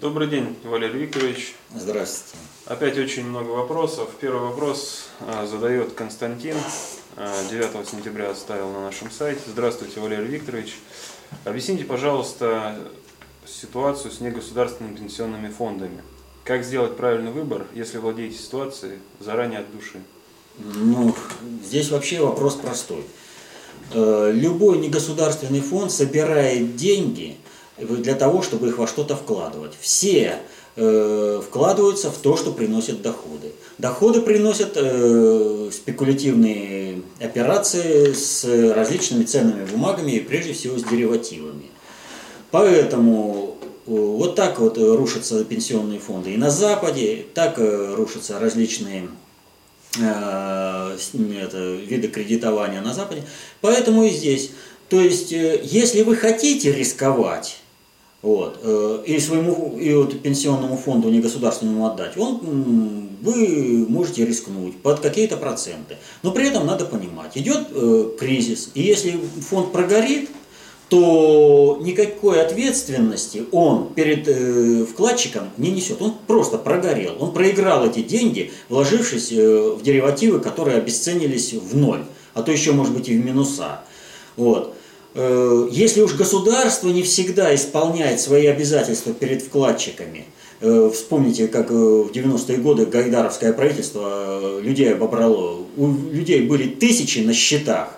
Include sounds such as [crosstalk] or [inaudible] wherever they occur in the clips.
Добрый день, Валерий Викторович. Здравствуйте. Опять очень много вопросов. Первый вопрос а, задает Константин. А, 9 сентября оставил на нашем сайте. Здравствуйте, Валерий Викторович. Объясните, пожалуйста, ситуацию с негосударственными пенсионными фондами. Как сделать правильный выбор, если владеете ситуацией заранее от души? Ну, здесь вообще вопрос простой. Э, Любой негосударственный фонд собирает деньги для того, чтобы их во что-то вкладывать. Все э, вкладываются в то, что приносит доходы. Доходы приносят э, спекулятивные операции с различными ценными бумагами и прежде всего с деривативами. Поэтому э, вот так вот рушатся пенсионные фонды и на Западе, так э, рушатся различные э, это, виды кредитования на Западе. Поэтому и здесь. То есть, э, если вы хотите рисковать, вот, э, и своему и вот пенсионному фонду негосударственному отдать, он, вы можете рискнуть под какие-то проценты. Но при этом надо понимать, идет э, кризис, и если фонд прогорит, то никакой ответственности он перед э, вкладчиком не несет. Он просто прогорел. Он проиграл эти деньги, вложившись э, в деривативы, которые обесценились в ноль, а то еще, может быть, и в минуса. Вот. Э, Если уж государство не всегда исполняет свои обязательства перед вкладчиками, э, вспомните, как э, в 90-е годы гайдаровское правительство людей обобрало. У людей были тысячи на счетах,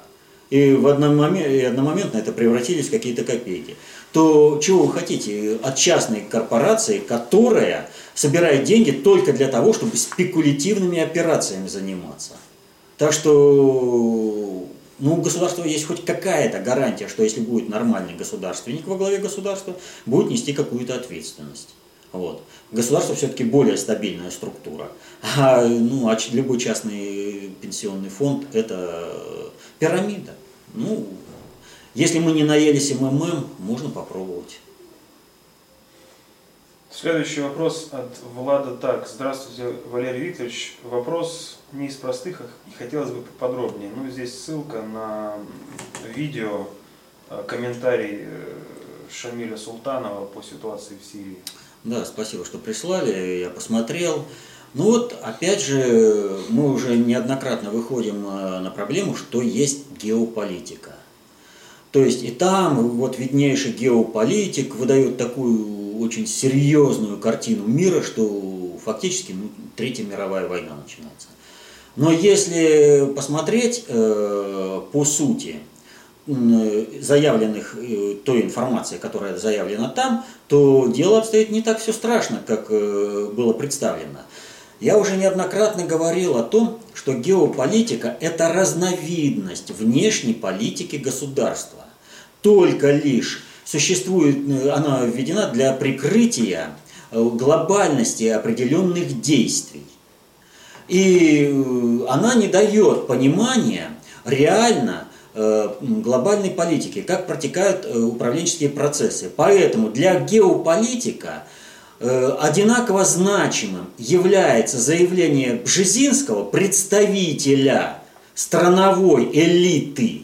и в одномомент- и одномоментно это превратились в какие-то копейки, то чего вы хотите от частной корпорации, которая собирает деньги только для того, чтобы спекулятивными операциями заниматься? Так что ну, у государства есть хоть какая-то гарантия, что если будет нормальный государственник во главе государства, будет нести какую-то ответственность. Вот. Государство все-таки более стабильная структура. [laughs] А, ну, а любой частный пенсионный фонд – это пирамида. Ну, если мы не наелись МММ, можно попробовать. Следующий вопрос от Влада так. Здравствуйте, Валерий Викторович. Вопрос не из простых, а и хотелось бы поподробнее. Ну, здесь ссылка на видео, э, комментарий э, Шамиля Султанова по ситуации в Сирии. Да, спасибо, что прислали, я посмотрел. Ну вот, опять же, мы уже неоднократно выходим э, на проблему, что есть геополитика. То есть и там вот виднейший геополитик выдает такую очень серьезную картину мира, что фактически ну, Третья мировая война начинается. Но если посмотреть э, по сути заявленных, э, той информации, которая заявлена там, то дело обстоит не так все страшно, как э, было представлено. Я уже неоднократно говорил о том, что геополитика – это разновидность внешней политики государства. Только лишь существует, она введена для прикрытия глобальности определенных действий. И э, она не дает понимания реально э, глобальной политики, как протекают э, управленческие процессы. Поэтому для геополитика одинаково значимым является заявление Бжезинского, представителя страновой элиты,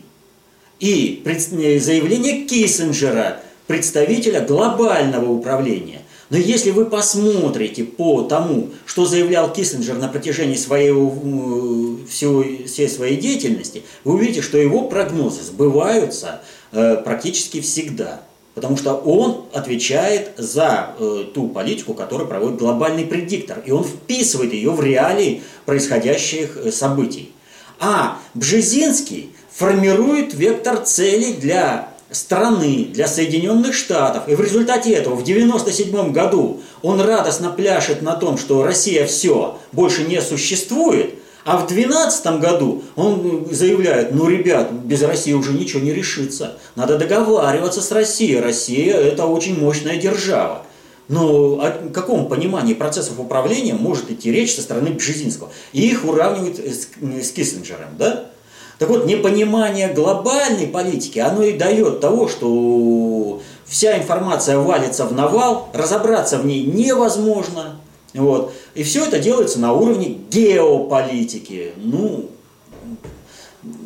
и заявление Киссинджера, представителя глобального управления. Но если вы посмотрите по тому, что заявлял Киссинджер на протяжении своей, э, всей своей деятельности, вы увидите, что его прогнозы сбываются э, практически всегда. Потому что он отвечает за э, ту политику, которую проводит глобальный предиктор. И он вписывает ее в реалии происходящих событий. А Бжезинский формирует вектор целей для страны, для Соединенных Штатов. И в результате этого в 1997 году он радостно пляшет на том, что Россия все, больше не существует. А в 2012 году он заявляет, ну, ребят, без России уже ничего не решится. Надо договариваться с Россией. Россия – это очень мощная держава. Но о каком понимании процессов управления может идти речь со стороны Бжезинского? И их уравнивают с, с Киссинджером, да? Так вот, непонимание глобальной политики, оно и дает того, что вся информация валится в навал, разобраться в ней невозможно. Вот. И все это делается на уровне геополитики. Ну,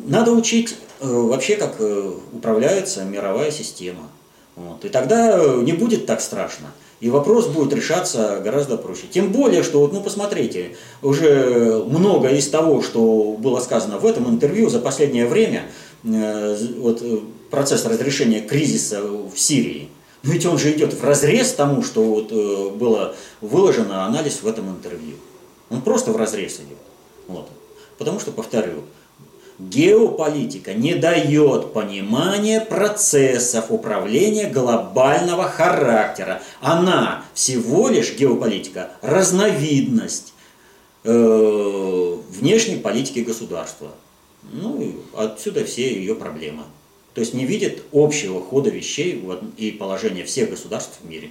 надо учить э, вообще, как э, управляется мировая система. Вот. И тогда э, не будет так страшно. И вопрос будет решаться гораздо проще. Тем более, что, вот, ну посмотрите, уже много из того, что было сказано в этом интервью за последнее время, э, вот, э, процесс разрешения кризиса в Сирии, но ведь он же идет в разрез тому, что вот, э, было выложено анализ в этом интервью. Он просто в разрез идет. Вот. Потому что, повторю, геополитика не дает понимания процессов управления глобального характера. Она всего лишь, геополитика, разновидность э, внешней политики государства. Ну и отсюда все ее проблемы. То есть не видит общего хода вещей и положения всех государств в мире.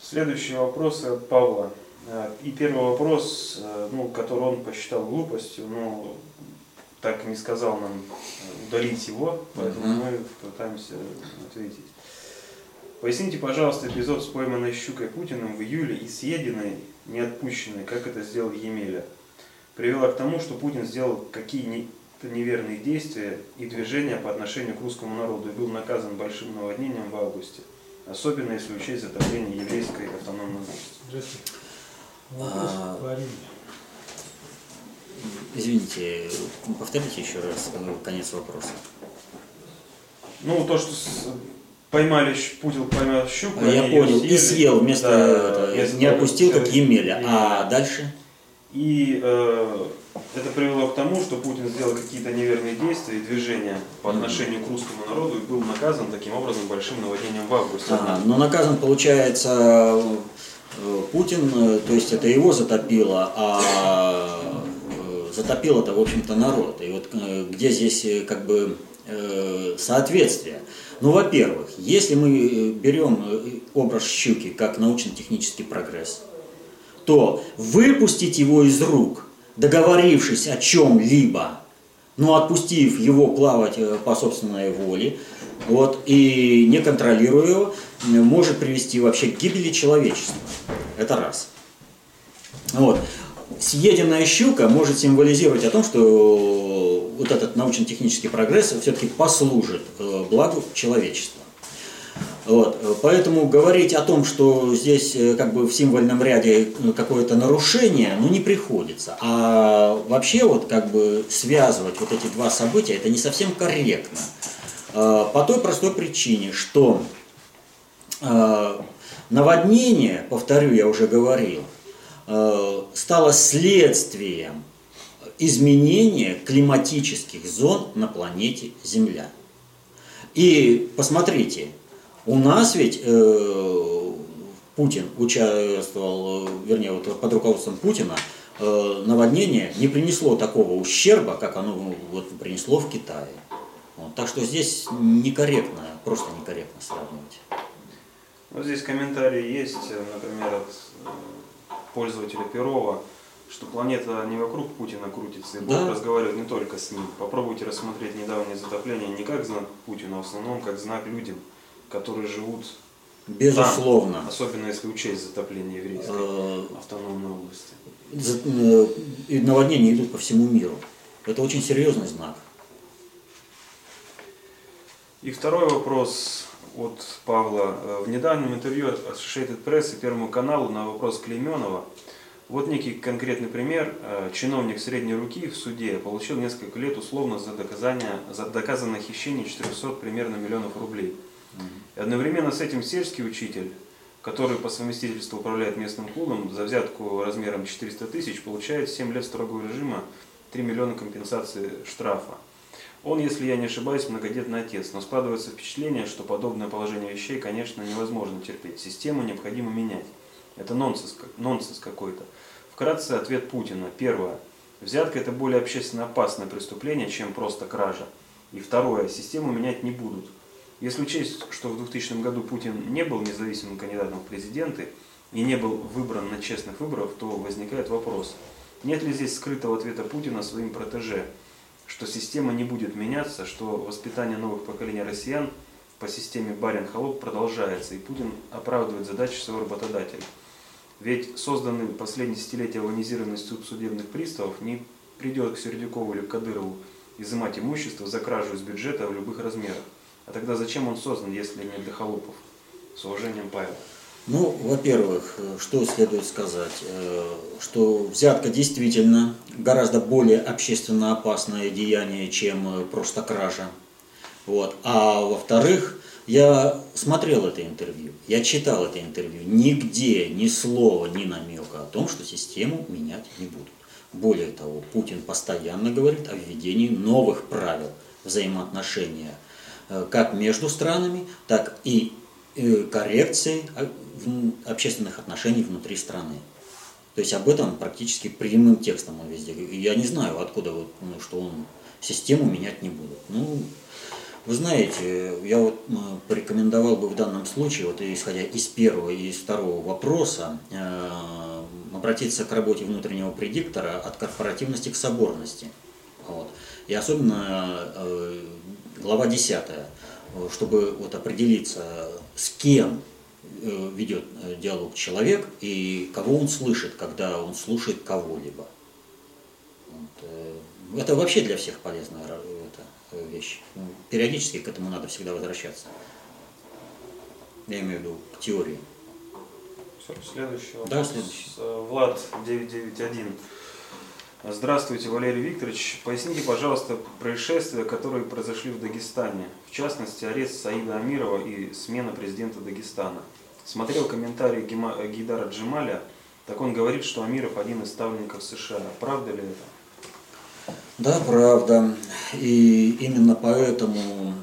Следующий вопрос от Павла. Э, и первый вопрос, э, ну, который он посчитал глупостью, но так не сказал нам э, удалить его, поэтому uh-huh. мы пытаемся ответить. Поясните, пожалуйста, эпизод с пойманной щукой Путиным в июле и съеденной, не отпущенной, как это сделал Емеля. Привело к тому, что Путин сделал какие-то неверные действия и движения по отношению к русскому народу и был наказан большим наводнением в августе, особенно если учесть затопление еврейской автономной области. А, извините, повторите еще раз э, конец вопроса. Ну, то, что поймали, Путин поймал щуку, Я понял, съели, и съел вместо, да, это, не отпустил, как Емеля. А дальше? И э, это привело к тому, что Путин сделал какие-то неверные действия и движения по отношению к русскому народу и был наказан таким образом большим наводнением в августе. Ага, но наказан, получается, Путин, э, то есть это его затопило, а э, затопил это, в общем-то, народ. И вот где здесь как бы соответствие? Ну, во-первых, если мы берем образ щуки как научно-технический прогресс, то выпустить его из рук, договорившись о чем-либо, но отпустив его плавать по собственной воле, вот, и не контролируя его, может привести вообще к гибели человечества. Это раз. Вот. Съеденная щука может символизировать о том, что вот этот научно-технический прогресс все-таки послужит э, благу человечества. Вот. Поэтому говорить о том, что здесь э, как бы в символьном ряде какое-то нарушение, ну не приходится. А вообще вот как бы связывать вот эти два события, это не совсем корректно. Э, по той простой причине, что Наводнение, повторю, я уже говорил, э, стало следствием изменения климатических зон на планете Земля. И посмотрите, у нас ведь э, Путин участвовал, вернее, вот под руководством Путина, э, наводнение не принесло такого ущерба, как оно вот, принесло в Китае. Вот, так что здесь некорректно, просто некорректно сравнивать. Вот здесь комментарий есть, например, от э, пользователя Перова, что планета не вокруг Путина крутится, и да. разговаривает не только с ним. Попробуйте рассмотреть недавнее затопление не как знак Путина, а в основном как знак людям, которые живут Безусловно. Там, особенно если учесть затопление еврейской э, автономной области. Э, и наводнения идут по всему миру. Это очень серьезный знак. И второй вопрос от Павла. Э, в недавнем интервью Associated Press и Первому каналу на вопрос Клейменова вот некий конкретный пример. Чиновник средней руки в суде получил несколько лет условно за, доказание, за доказанное хищение 400 примерно миллионов рублей. И одновременно с этим сельский учитель, который по совместительству управляет местным клубом, за взятку размером 400 тысяч получает 7 лет строгого режима, 3 миллиона компенсации штрафа. Он, если я не ошибаюсь, многодетный отец, но складывается впечатление, что подобное положение вещей, конечно, невозможно терпеть. Систему необходимо менять. Это нонсенс, нонсенс какой-то. Вкратце ответ Путина. Первое. Взятка – это более общественно опасное преступление, чем просто кража. И второе. Систему менять не будут. Если учесть, что в 2000 году Путин не был независимым кандидатом в президенты и не был выбран на честных выборах, то возникает вопрос, нет ли здесь скрытого ответа Путина своим протеже – что система не будет меняться, что воспитание новых поколений россиян по системе барин-холоп продолжается, и Путин оправдывает задачи своего работодателя. Ведь созданный последние десятилетия военизированный суд судебных приставов не придет к Сердюкову или Кадырову изымать имущество за кражу из бюджета в любых размерах. А тогда зачем он создан, если не для холопов? С уважением, Павел. Ну, во-первых, что следует сказать, э, что взятка действительно гораздо более общественно опасное деяние, чем просто кража. Вот. А во-вторых, я смотрел это интервью, я читал это интервью. Нигде ни слова, ни намека о том, что систему менять не будут. Более того, Путин постоянно говорит о введении новых правил взаимоотношения э, как между странами, так и э, коррекции а, общественных отношений внутри страны. То есть об этом практически прямым текстом он везде. Я не знаю, откуда вот, ну, что он систему менять не будет. Ну, вы знаете, я вот порекомендовал бы в данном случае, вот исходя из первого и из второго вопроса, э, обратиться к работе внутреннего предиктора от корпоративности к соборности. Вот. И особенно э, глава 10, чтобы вот определиться, с кем э, ведет диалог человек и кого он слышит, когда он слушает кого-либо. Вот. Это вообще для всех полезная вещь. Ну, периодически к этому надо всегда возвращаться. Я имею в виду к теории. Все, следующий вопрос. Да, следующий. Э, Влад 991. Здравствуйте, Валерий Викторович. Поясните, пожалуйста, происшествия, которые произошли в Дагестане. В частности, арест Саида Амирова и смена президента Дагестана. Смотрел комментарий Гидара Джемаля. Так он говорит, что Амиров один из ставленников США. Правда ли это? Да, правда. И именно поэтому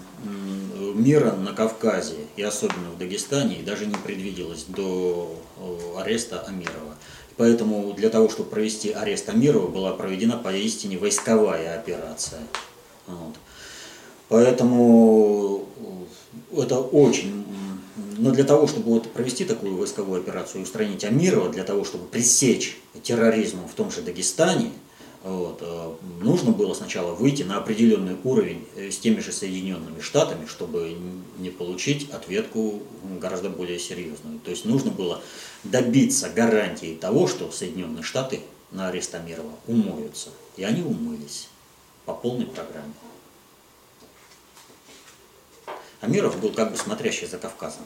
мира на Кавказе, и особенно в Дагестане, даже не предвиделось до ареста Амирова. Поэтому для того, чтобы провести арест Амирова, была проведена поистине войсковая операция. Вот. Поэтому это очень... Но для того, чтобы вот провести такую войсковую операцию и устранить Амирова, для того, чтобы пресечь терроризм в том же Дагестане, вот. Э, нужно было сначала выйти на определенный уровень э, с теми же Соединенными Штатами, чтобы не получить ответку гораздо более серьезную. То есть нужно было добиться гарантии того, что Соединенные Штаты на арест Амирова умоются. И они умылись по полной программе. Амиров был как бы смотрящий за Кавказом.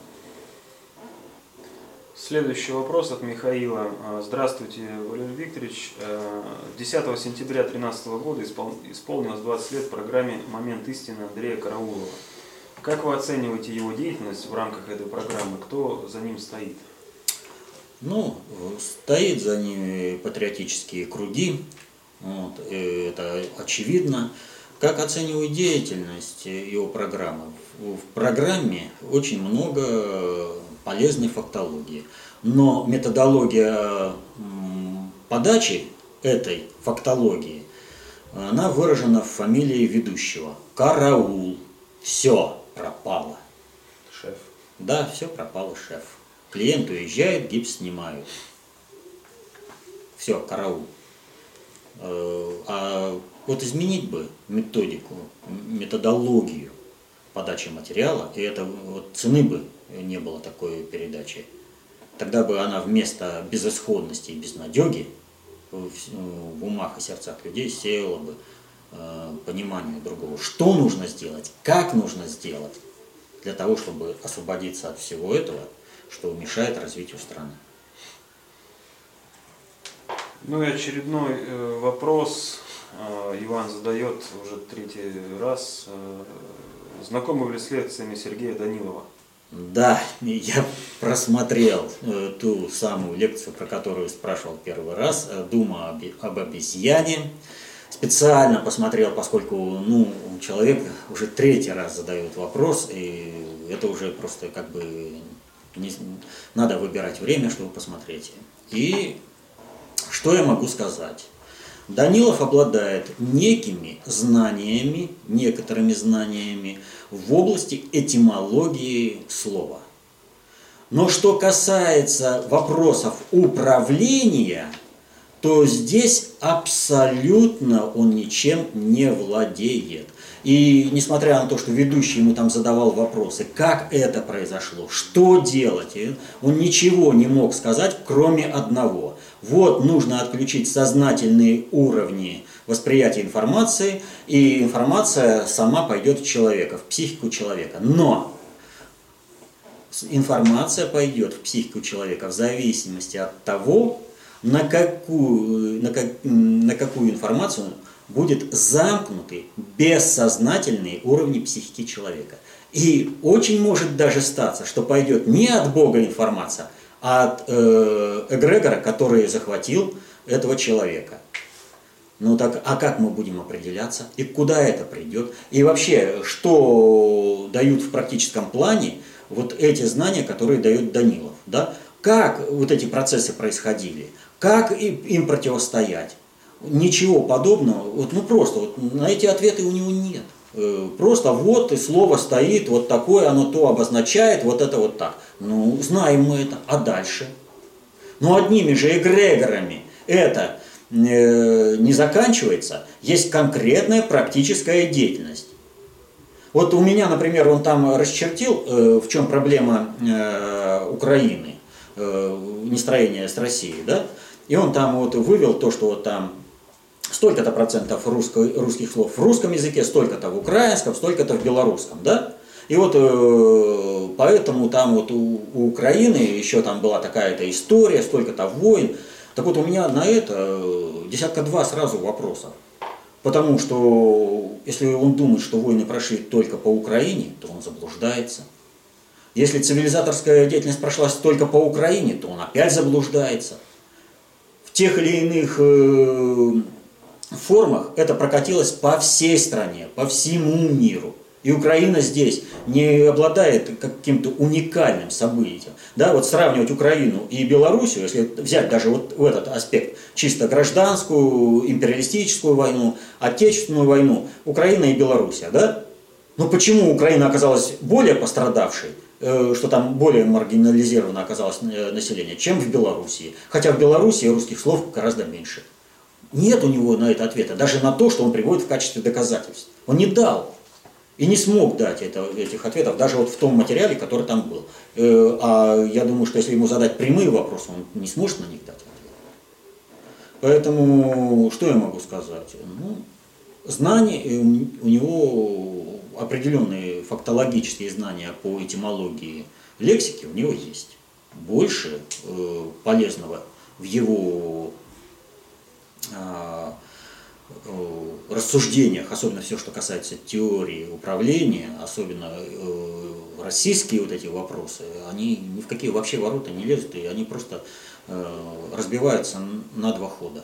Следующий вопрос от Михаила. А, здравствуйте, Валерий Викторович. 10 э, сентября 2013 года исполнилось 20 лет программе «Момент истины» Андрея Караулова. Как вы оцениваете его деятельность в рамках этой программы? Кто за ним стоит? Ну, стоит за ними патриотические круги, вот, это очевидно. Как оцениваю деятельность его программы? В программе очень много полезной фактологии. Но методология подачи этой фактологии, она выражена в фамилии ведущего. Караул. Все пропало. Шеф. Да, все пропало, шеф. Клиент уезжает, гипс снимают. Все, караул. Э, а вот изменить бы методику, методологию подачи материала, и это вот цены бы не было такой передачи, тогда бы она вместо безысходности и безнадеги в умах и сердцах людей сеяла бы э, понимание другого, что нужно сделать, как нужно сделать для того, чтобы освободиться от всего этого, что мешает развитию страны. Ну и очередной э, вопрос э, Иван задает уже третий раз. Знакомы ли с лекциями Сергея Данилова? Да, я просмотрел э, ту самую лекцию, про которую спрашивал первый раз, э, «Дума об, об обезьяне». Специально посмотрел, поскольку ну, человек уже третий раз задает вопрос, и это уже просто как бы не, надо выбирать время, чтобы посмотреть. И что я могу сказать? Данилов обладает некими знаниями, некоторыми знаниями в области этимологии слова. Но что касается вопросов управления, то здесь абсолютно он ничем не владеет. И несмотря на то, что ведущий ему там задавал вопросы, как это произошло, что делать, он ничего не мог сказать, кроме одного. Вот нужно отключить сознательные уровни восприятия информации, и информация сама пойдет в человека, в психику человека. Но информация пойдет в психику человека в зависимости от того, на какую, на, как, на какую информацию будет замкнутый бессознательный уровень психики человека. И очень может даже статься, что пойдет не от Бога информация, от э, эгрегора, который захватил этого человека. Ну так, а как мы будем определяться? И куда это придет? И вообще, что дают в практическом плане вот эти знания, которые дает Данилов? Да? Как вот эти процессы происходили? Как им противостоять? Ничего подобного, вот, ну просто, вот, на эти ответы у него нет. Э, просто вот и слово стоит, вот такое оно то обозначает, вот это вот так. Ну, знаем мы это, а дальше? Ну, одними же эгрегорами это э, не заканчивается, есть конкретная практическая деятельность. Вот у меня, например, он там расчертил, э, в чем проблема Украины, нестроение с Россией, да? И он там вот вывел то, что вот там столько-то процентов русско, русских слов в русском языке, столько-то в украинском, столько-то в белорусском, да? И вот э, поэтому там вот у, у Украины еще там была такая-то история, столько-то войн. Так вот у меня на это э, десятка два сразу вопросов. Потому что если он думает, что войны прошли только по Украине, то он заблуждается. Если цивилизаторская деятельность прошла только по Украине, то он опять заблуждается. В тех или иных э, формах это прокатилось по всей стране, по всему миру. И Украина здесь не обладает каким-то уникальным событием. Да, вот сравнивать Украину и Белоруссию, если взять даже вот в этот аспект, чисто гражданскую, империалистическую войну, отечественную войну, Украина и Белоруссия, да? Но почему Украина оказалась более пострадавшей, э, что там более маргинализировано оказалось э, население, чем в Белоруссии? Хотя в Белоруссии русских слов гораздо меньше. Нет у него на это ответа, даже на то, что он приводит в качестве доказательств. Он не дал и не смог дать это, этих ответов, даже вот в том материале, который там был. Э, а я думаю, что если ему задать прямые вопросы, он не сможет на них дать ответ. Поэтому что я могу сказать? Ну, знания, э, у него определенные фактологические знания по этимологии лексики у него есть. Больше э, полезного в его рассуждениях, особенно все, что касается теории управления, особенно э, российские вот эти вопросы, они ни в какие вообще ворота не лезут, и они просто э, разбиваются на два хода.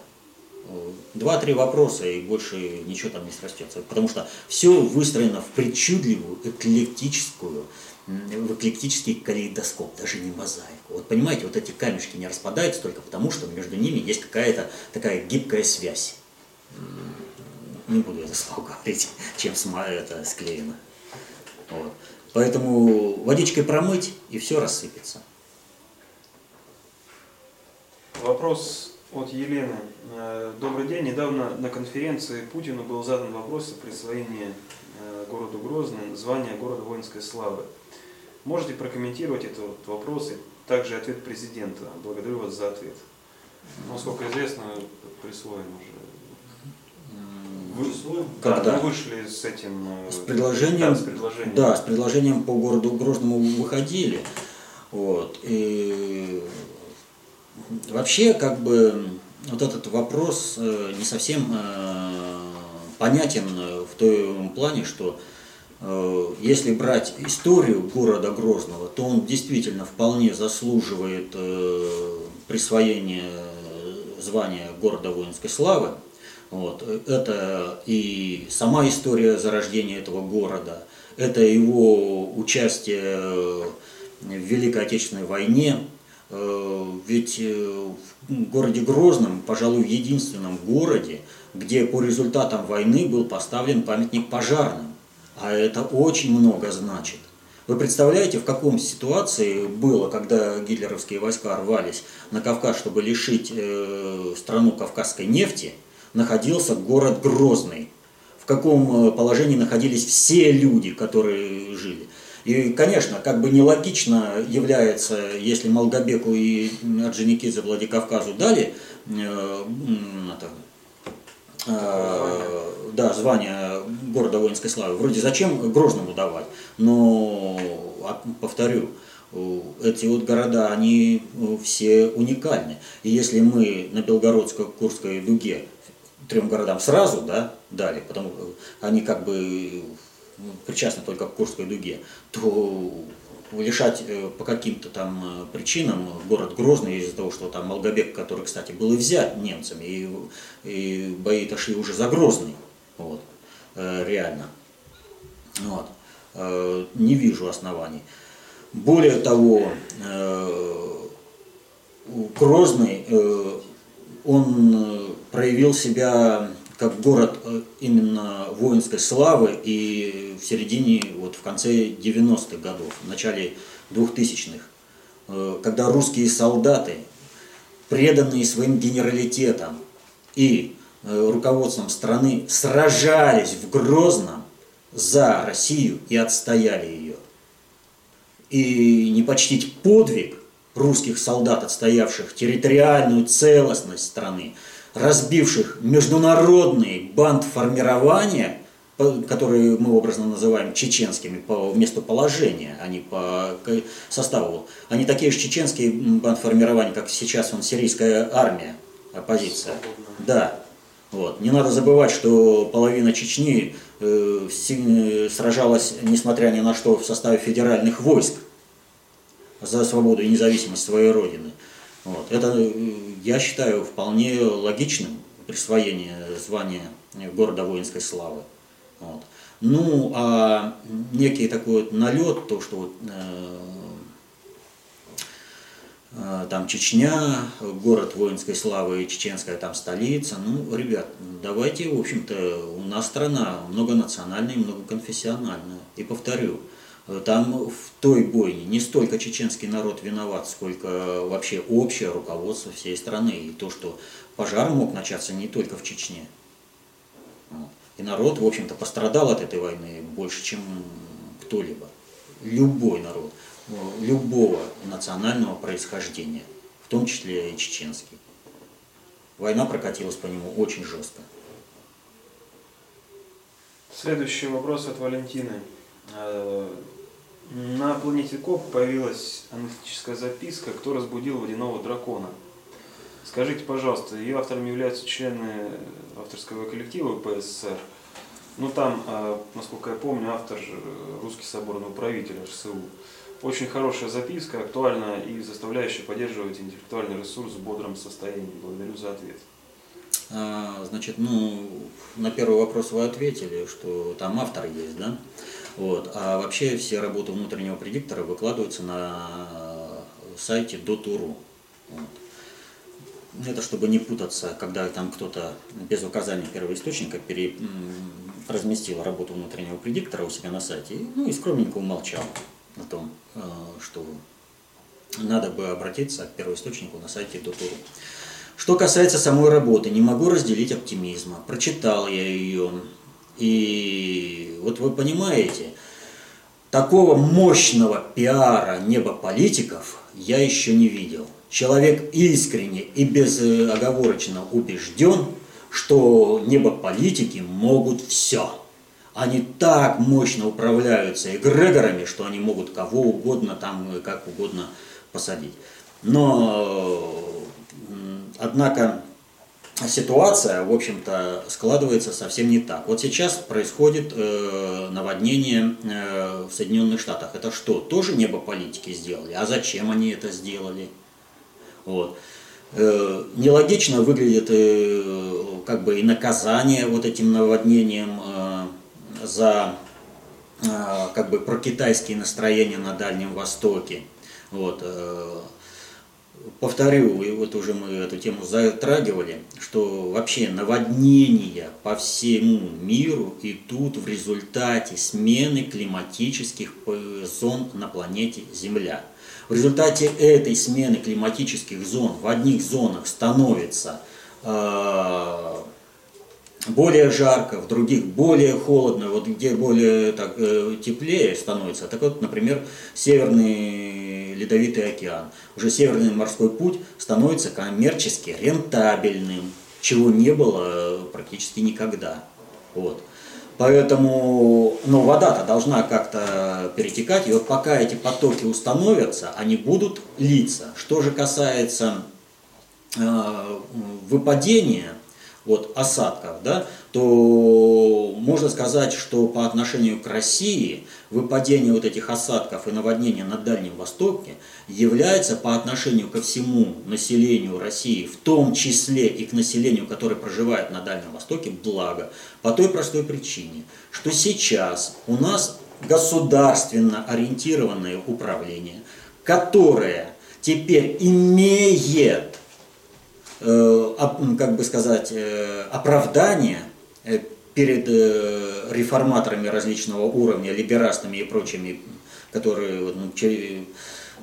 Два-три вопроса, и больше ничего там не срастется. Потому что все выстроено в причудливую, эклектическую, в эклектический калейдоскоп, даже не мозаику. Вот понимаете, вот эти камешки не распадаются только потому, что между ними есть какая-то такая гибкая связь. Не буду это слово [laughs] говорить, чем это склеено. Вот. Поэтому водичкой промыть, и все рассыпется. Вопрос от Елены. Э, добрый день. Недавно на конференции Путину был задан вопрос о присвоении э, городу Грозный звания города воинской славы. Можете прокомментировать этот вопрос и также ответ президента? Благодарю вас за ответ. Насколько известно, присвоен уже. Вы, Когда? Да, мы вышли с этим э, с предложением, да, с предложением. Да, с предложением по городу Грозному выходили. Вот. И вообще, как бы, вот этот вопрос э, не совсем э, понятен в том плане, что если брать историю города Грозного, то он действительно вполне заслуживает э, присвоения звания города воинской славы. Вот. Это и сама история зарождения этого города, это его участие в Великой Отечественной войне. Э, ведь в городе Грозном, пожалуй, в единственном городе, где по результатам войны был поставлен памятник пожарным. А это очень много значит. Вы представляете, в каком ситуации было, когда гитлеровские войска рвались на Кавказ, чтобы лишить э, страну кавказской нефти, находился город Грозный. В каком э, положении находились все люди, которые жили. И, конечно, как бы нелогично является, если Малгобеку и Орджоникидзе Владикавказу дали э, это, э, да, звание города воинской славы. Вроде зачем Грозному давать? Но, повторю, эти вот города, они все уникальны. И если мы на Белгородско-Курской дуге трем городам сразу да, дали, потому что они как бы причастны только к Курской дуге, то лишать э, по каким-то там э, причинам город Грозный из-за того, что там Малгобек, который, кстати, был и взят немцами, и, и бои дошли уже за Грозный, вот, э, реально. Вот. Не вижу оснований. Более того, Грозный, он проявил себя как город э, именно воинской славы и в середине, вот в конце 90-х годов, в начале 2000-х, э, когда русские солдаты, преданные своим генералитетом и э, руководством страны, сражались в Грозном за Россию и отстояли ее. И не почтить подвиг русских солдат, отстоявших территориальную целостность страны, разбивших международные бандформирования, которые мы образно называем чеченскими по месту положения, а не по составу. Они такие же чеченские бандформирования, как сейчас он сирийская армия, оппозиция. Да. Вот. Не надо забывать, что половина Чечни э, сражалась, несмотря ни на что, в составе федеральных войск за свободу и независимость своей родины. Вот. Это, э, я считаю, вполне логичным присвоение звания города воинской славы. Вот. Ну, а некий такой вот налет, то, что вот, э, э, там Чечня, город воинской славы, чеченская там столица, ну, ребят, давайте, в общем-то, у нас страна многонациональная, многоконфессиональная. И повторю, там в той бойне не столько чеченский народ виноват, сколько вообще общее руководство всей страны. И то, что пожар мог начаться не только в Чечне. И народ, в общем-то, пострадал от этой войны больше, чем кто-либо. Любой народ, любого национального происхождения, в том числе и чеченский. Война прокатилась по нему очень жестко. Следующий вопрос от Валентины. На планете Коп появилась аналитическая записка «Кто разбудил водяного дракона?». Скажите, пожалуйста, ее авторами являются члены авторского коллектива ПССР. Ну там, э, насколько я помню, автор русский соборный управитель РСУ. Очень хорошая записка, актуальна и заставляющая поддерживать интеллектуальный ресурс в бодром состоянии. Благодарю за ответ. А, значит, ну, на первый вопрос вы ответили, что там автор есть, да? Вот. А вообще все работы внутреннего предиктора выкладываются на сайте Дотуру. Вот. Это чтобы не путаться, когда там кто-то без указания первоисточника пере, разместил работу внутреннего предиктора у себя на сайте, ну и скромненько умолчал о том, э, что надо бы обратиться к первоисточнику на сайте Дотуру. Что касается самой работы, не могу разделить оптимизма. Прочитал я ее, и вот вы понимаете, такого мощного пиара неба политиков я еще не видел. Человек искренне и безоговорочно убежден, что небо политики могут все. Они так мощно управляются эгрегорами, что они могут кого угодно там, как угодно посадить. Но, однако, ситуация, в общем-то, складывается совсем не так. Вот сейчас происходит э, наводнение э, в Соединенных Штатах. Это что? Тоже небо политики сделали? А зачем они это сделали? Вот. Э, нелогично выглядит э, как бы и наказание вот этим наводнением э, за э, как бы прокитайские настроения на Дальнем Востоке. Вот. Э, повторю, и вот уже мы эту тему затрагивали, что вообще наводнения по всему миру идут в результате смены климатических зон на планете Земля. В результате этой смены климатических зон в одних зонах становится э, более жарко, в других более холодно, вот где более так, э, теплее становится. Так вот, например, северный ледовитый океан. Уже северный морской путь становится коммерчески рентабельным, чего не было практически никогда. Вот. Поэтому, ну, вода-то должна как-то перетекать, и вот пока эти потоки установятся, они будут литься. Что же касается э, выпадения, вот, осадков, да, то можно сказать, что по отношению к России выпадение вот этих осадков и наводнения на Дальнем Востоке является по отношению ко всему населению России, в том числе и к населению, которое проживает на Дальнем Востоке, благо. По той простой причине, что сейчас у нас государственно ориентированное управление, которое теперь имеет Э, как бы сказать, э, оправдание перед реформаторами различного уровня, либерастами и прочими, которые ну,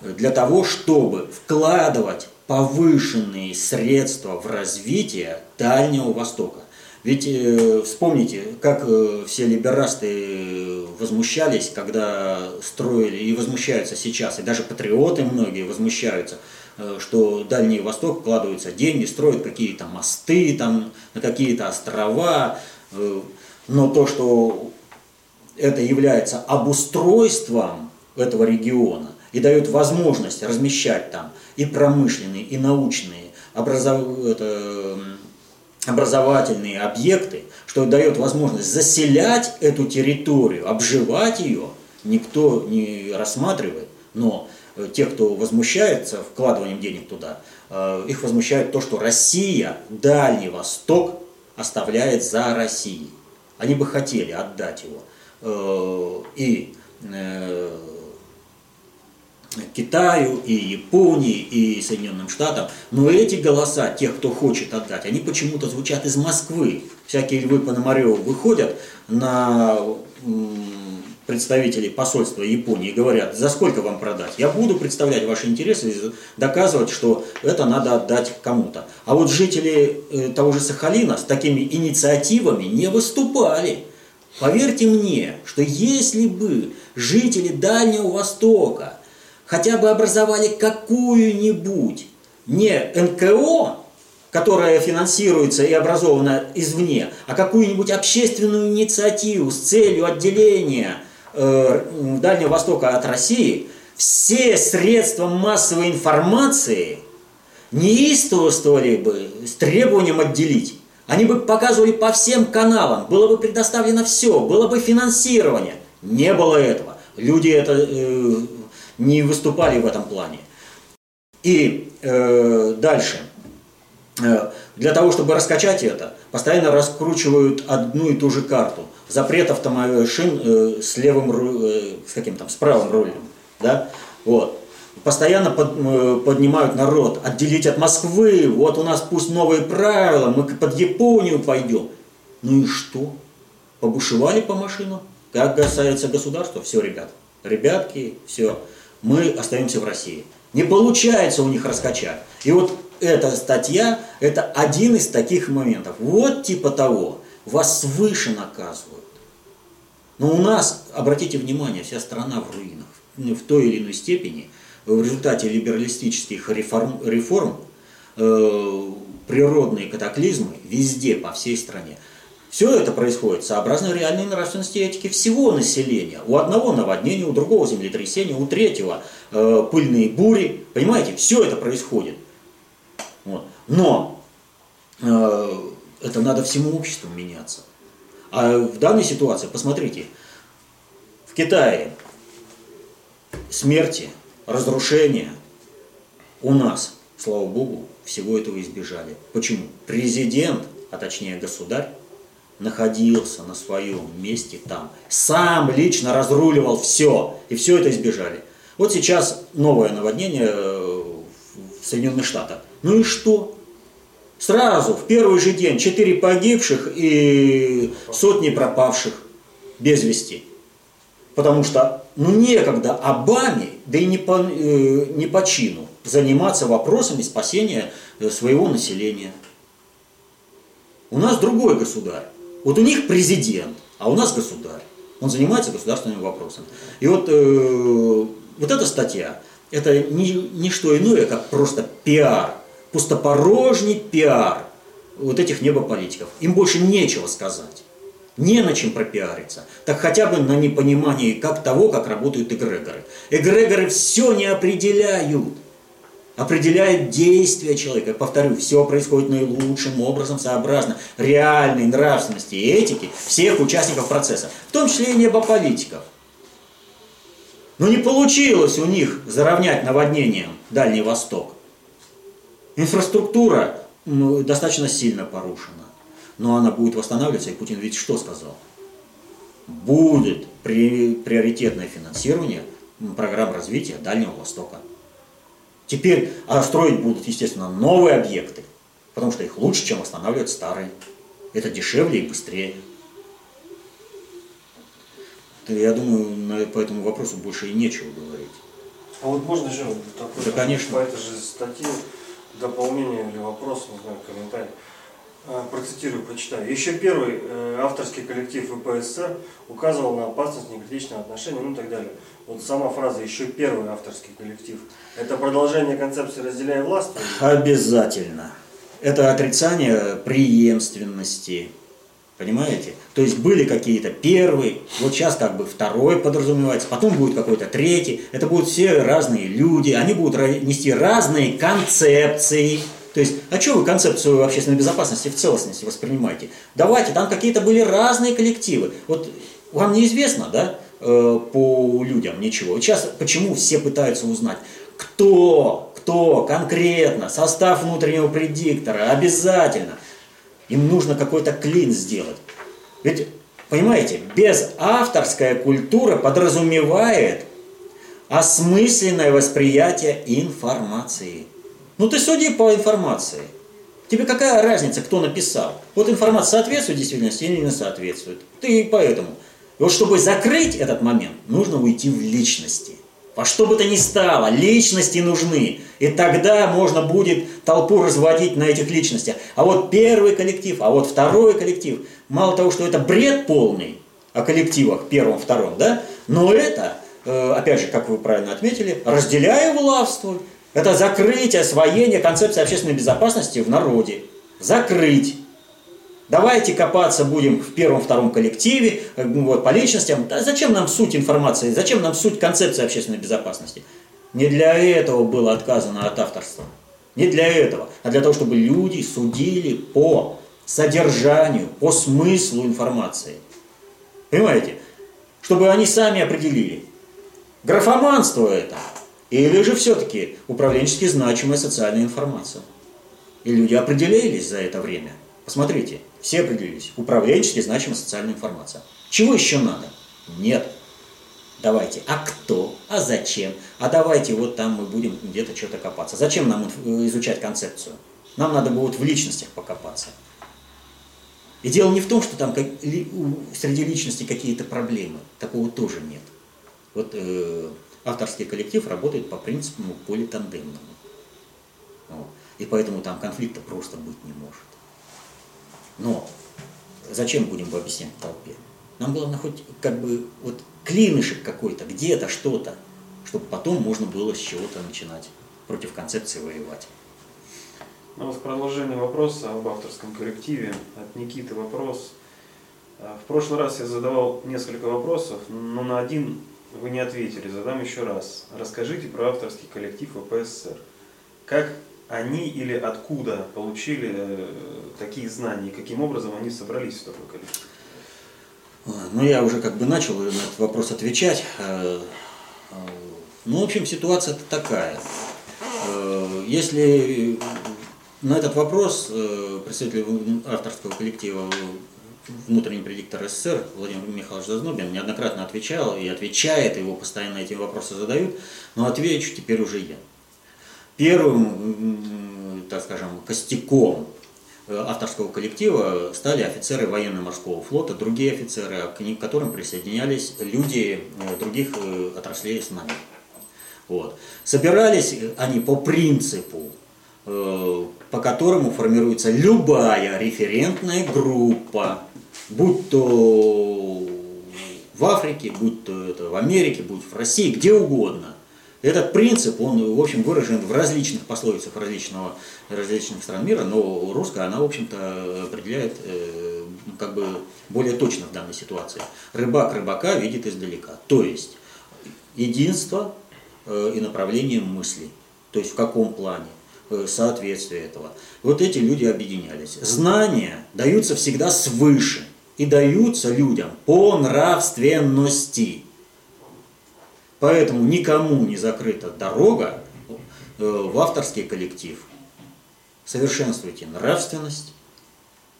для того, чтобы вкладывать повышенные средства в развитие Дальнего Востока. Ведь э, вспомните, как э, все либерасты возмущались, когда строили, и возмущаются сейчас, и даже патриоты многие возмущаются – Э, что Дальний Восток вкладываются деньги, строят какие-то мосты там, на какие-то острова, э, но то, что это является обустройством этого региона и дает возможность размещать там и промышленные, и научные, образов... это... образовательные объекты, что дает возможность заселять эту территорию, обживать ее, никто не рассматривает, но Э, те, кто возмущается вкладыванием денег туда, э, их возмущает то, что Россия, Дальний Восток оставляет за Россией. Они бы хотели отдать его. Э, и Китаю, и Японии, и Соединенным Штатам. Но эти голоса, тех, кто хочет отдать, они почему-то звучат из Москвы. Всякие львы Пономаревы выходят на представителей посольства Японии говорят, за сколько вам продать? Я буду представлять ваши интересы и доказывать, что это надо отдать кому-то. А вот жители э, того же Сахалина с такими инициативами не выступали. Поверьте мне, что если бы жители Дальнего Востока хотя бы образовали какую-нибудь не НКО, которая финансируется и образована извне, а какую-нибудь общественную инициативу с целью отделения Дальнего Востока от России, все средства массовой информации неистовствовали бы с требованием отделить. Они бы показывали по всем каналам, было бы предоставлено все, было бы финансирование. Не было этого. Люди это э, не выступали в этом плане. И э, дальше. Э, для того, чтобы раскачать это, постоянно раскручивают одну и ту же карту. Запрет автомашин э, с левым, э, с каким там, с правым рулем. Да? Вот. Постоянно под, э, поднимают народ, отделить от Москвы, вот у нас пусть новые правила, мы под Японию пойдем. Ну и что? Побушевали по машинам? Как касается государства, все, ребят, ребятки, все, мы остаемся в России. Не получается у них раскачать. И вот эта статья – это один из таких моментов. Вот типа того, вас свыше наказывают. Но у нас, обратите внимание, вся страна в руинах. В той или иной степени в результате либералистических реформ, реформ э, природные катаклизмы везде, по всей стране. Все это происходит сообразно реальной нравственности и этики всего населения. У одного наводнения, у другого землетрясения, у третьего э, пыльные бури. Понимаете, все это происходит. Вот. Но э, это надо всему обществу меняться. А в данной ситуации, посмотрите, в Китае смерти, разрушения у нас, слава богу, всего этого избежали. Почему? Президент, а точнее государь, находился на своем месте там. Сам лично разруливал все, и все это избежали. Вот сейчас новое наводнение э, в Соединенных Штатах. Ну и что? Сразу, в первый же день, четыре погибших и сотни пропавших без вести. Потому что ну, некогда Обаме, да и не по, э, не по чину, заниматься вопросами спасения э, своего населения. У нас другой государь. Вот у них президент, а у нас государь. Он занимается государственными вопросами. И вот, э, вот эта статья, это не, не что иное, как просто пиар пустопорожний пиар вот этих небополитиков. Им больше нечего сказать. не на чем пропиариться, так хотя бы на непонимании как того, как работают эгрегоры. Эгрегоры все не определяют. Определяет действия человека. Повторю, все происходит наилучшим образом, сообразно реальной нравственности и этики всех участников процесса, в том числе и небополитиков. Но не получилось у них заровнять наводнением Дальний Восток. Инфраструктура ну, достаточно сильно порушена. Но она будет восстанавливаться, и Путин ведь что сказал? Будет при, приоритетное финансирование программ развития Дальнего Востока. Теперь а строить будут, естественно, новые объекты, потому что их лучше, чем восстанавливать старые. Это дешевле и быстрее. Я думаю, по этому вопросу больше и нечего говорить. А вот можно еще такой, да, конечно. по этой же статье дополнение или вопрос, не знаю, комментарий. А, процитирую, прочитаю. Еще первый э, авторский коллектив ВПСР указывал на опасность некритичного отношения, ну и так далее. Вот сама фраза «еще первый авторский коллектив» – это продолжение концепции «разделяя власть»? Обязательно. Это отрицание преемственности, Понимаете? То есть были какие-то первые, вот сейчас как бы второй подразумевается, потом будет какой-то третий. Это будут все разные люди, они будут нести разные концепции. То есть, а что вы концепцию общественной безопасности в целостности воспринимаете? Давайте, там какие-то были разные коллективы. Вот вам неизвестно, да, э, по людям ничего. сейчас почему все пытаются узнать, кто, кто конкретно, состав внутреннего предиктора, обязательно – им нужно какой-то клин сделать. Ведь, понимаете, без авторская культура подразумевает осмысленное восприятие информации. Ну ты суди по информации. Тебе какая разница, кто написал? Вот информация соответствует действительности или не соответствует. Ты поэтому. И вот чтобы закрыть этот момент, нужно уйти в личности. Во что бы то ни стало, личности нужны. И тогда можно будет толпу разводить на этих личностях. А вот первый коллектив, а вот второй коллектив. Мало того, что это бред полный о коллективах первом, втором, да, но это, э, опять же, как вы правильно отметили, разделяя властвуй. Это закрытие, освоение концепции общественной безопасности в народе. Закрыть. Давайте копаться будем в первом-втором коллективе, э, вот, по личностям. Да зачем нам суть информации, зачем нам суть концепции общественной безопасности? Не для этого было отказано от авторства. Не для этого, а для того, чтобы люди судили по содержанию, по смыслу информации. Понимаете? Чтобы они сами определили, графоманство это, или же все-таки управленчески значимая социальная информация. И люди определились за это время. Посмотрите, все определились. Управленчески значимая социальная информация. Чего еще надо? Нет. Давайте, а кто? А зачем? А давайте вот там мы будем где-то что-то копаться. Зачем нам изучать концепцию? Нам надо будет в личностях покопаться. И дело не в том, что там среди личностей какие-то проблемы. Такого тоже нет. Вот э, авторский коллектив работает по принципу политандемному. Вот. И поэтому там конфликта просто быть не может. Но зачем будем объяснять толпе? Нам главное хоть как бы вот клинышек какой-то, где-то что-то, чтобы потом можно было с чего-то начинать против концепции воевать. Ну, вот в продолжение вопроса об авторском коллективе от Никиты вопрос. А, в прошлый раз я задавал несколько вопросов, но на один вы не ответили. Задам еще раз. Расскажите про авторский коллектив ВПСР. Как они или откуда получили э, такие знания, каким образом они собрались в такой коллектив? Ну, я уже как бы начал на этот вопрос отвечать. Э, э, ну, в общем, ситуация такая. Если на этот вопрос представитель авторского коллектива внутренний предиктор СССР Владимир Михайлович Зазнобин неоднократно отвечал и отвечает, его постоянно эти вопросы задают, но отвечу теперь уже я первым, так скажем, костяком э, авторского коллектива стали офицеры военно-морского флота, другие офицеры, к которым присоединялись люди э, других э, отраслей с нами. Вот. Собирались они по принципу, по которому формируется любая референтная группа, будь то в Африке, будь то это в Америке, будь в России, где угодно – Этот принцип, он, в общем, выражен в различных пословицах различного, различных стран мира, но русская, она, в общем-то, определяет э, как бы более точно в данной ситуации. Рыбак рыбака видит издалека. То есть, единство э, и направление мысли. То есть, в каком плане э, соответствие этого. Вот эти люди объединялись. Знания даются всегда свыше и даются людям по нравственности. Поэтому никому не закрыта дорога э, в авторский коллектив. Совершенствуйте нравственность,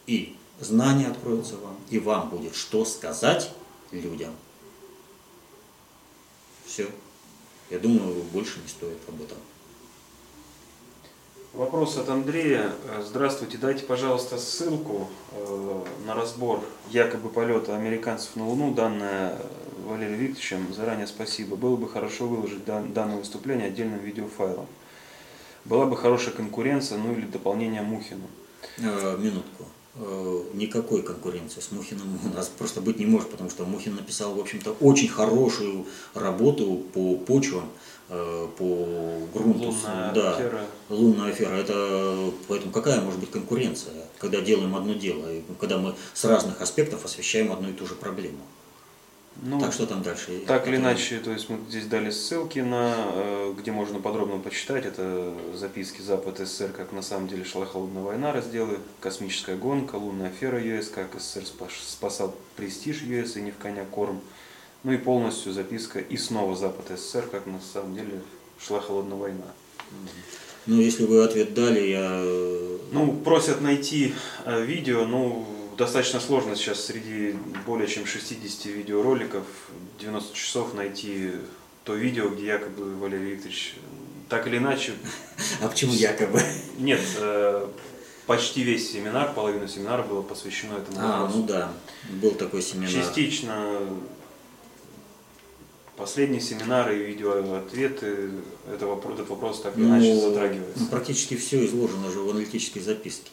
и знания откроются вам, и вам будет что сказать людям. Все. Я думаю, больше не стоит об этом. Вопрос от Андрея. Здравствуйте, дайте, пожалуйста, ссылку э, на разбор якобы полета американцев на Луну, данное Валерием Викторовичем. Заранее спасибо. Было бы хорошо выложить данное выступление отдельным видеофайлом. Была бы хорошая конкуренция, ну или дополнение Мухину. Э, минутку. Э, никакой конкуренции с Мухиным у нас просто быть не может, потому что Мухин написал, в общем-то, очень хорошую работу по почвам, э, по грунту. Лунная да, афера. Лунная афера. Это, поэтому какая может быть конкуренция, когда делаем одно дело, когда мы с разных аспектов освещаем одну и ту же проблему? Ну, так что там дальше? Так или иначе, то есть мы здесь дали ссылки на, э, где можно подробно почитать, это записки Запад СССР, как на самом деле шла холодная война, разделы, космическая гонка, лунная афера ЮС, как СССР спасал престиж ЮС и не в коня корм, ну и полностью записка и снова Запад СССР, как на самом деле шла холодная война. Ну, если вы ответ дали, я... Э, ну, просят найти э, видео, ну, достаточно сложно сейчас среди более чем 60 видеороликов 90 часов найти то видео, где якобы Валерий Викторович так или иначе... [laughs] А почему якобы? Нет, э, почти весь семинар, половина семинара было посвящено этому а, вопросу. ну да, был такой семинар. Частично последние семинары и видеоответы, это вопрос, этот вопрос так или ну, иначе затрагивается. Ну, практически все изложено же в аналитической записке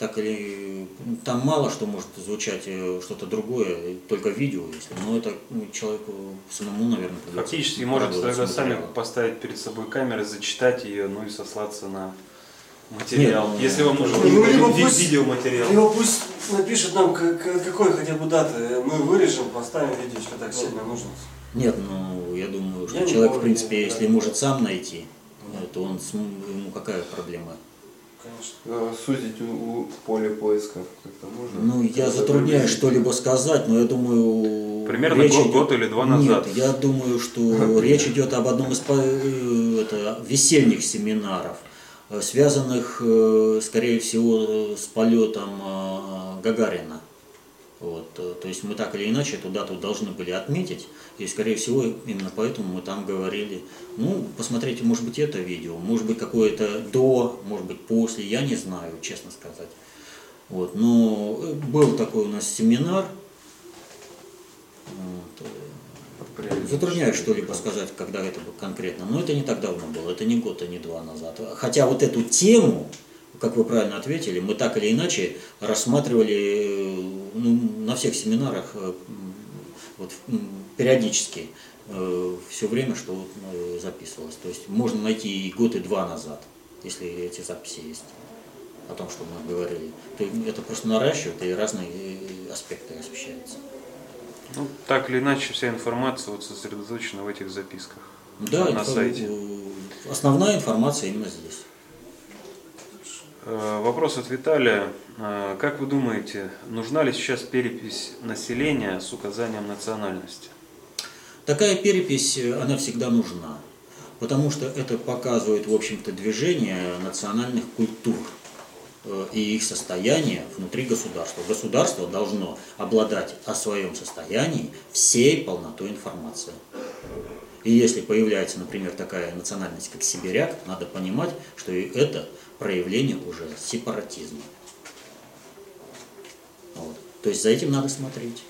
так или там мало что может звучать э, что-то другое, только видео, если. Но это ну, человеку самому, наверное, придется. Фактически может тогда сами поставить перед собой камеры, зачитать ее, ну и сослаться на материал. Нет, ну, если вам нужен ну, либо пусть, видеоматериал. Либо пусть напишет нам, какой хотя бы даты. Мы вырежем, поставим видео, если так сильно нужно. Нет, ну я думаю, что я человек, в принципе, если может сам найти, то он ему какая проблема? Конечно. А, сузить у, поле поиска как-то можно? Ну, я затрудняюсь что-либо сказать, но я думаю... Примерно речь год, идет... год или два назад. Нет, я думаю, что [laughs] речь идет об одном из э, это, весенних семинаров, э, связанных, э, скорее всего, с полетом Гагарина. Вот, то есть мы так или иначе эту дату должны были отметить, и скорее всего именно поэтому мы там говорили, ну, посмотрите, может быть это видео, может быть какое-то до, может быть после, я не знаю, честно сказать. Вот, но э, был такой у нас семинар, вот, э, Затрудняюсь что-либо сказать, когда это было конкретно, но это не так давно было, это не год, а не два назад. Хотя вот эту тему, как вы правильно ответили, мы так или иначе рассматривали ну, на всех семинарах э, вот, периодически э, все время, что вот, э, записывалось. То есть можно найти и год, и два назад, если эти записи есть о том, что мы говорили. То это просто наращивает, и разные аспекты освещаются. Ну, так или иначе, вся информация вот сосредоточена в этих записках. Да, на сайте. Основная информация именно здесь. Э, вопрос от Виталия. Э, как вы думаете, нужна ли сейчас перепись населения с указанием национальности? Такая перепись, э, она всегда нужна, потому что это показывает, в общем-то, движение национальных культур и их состояние внутри государства. Государство должно обладать о своем состоянии всей полнотой информации. И если появляется, например, такая национальность, как сибиряк, надо понимать, что и это проявление уже сепаратизма. Вот. То есть за этим надо смотреть.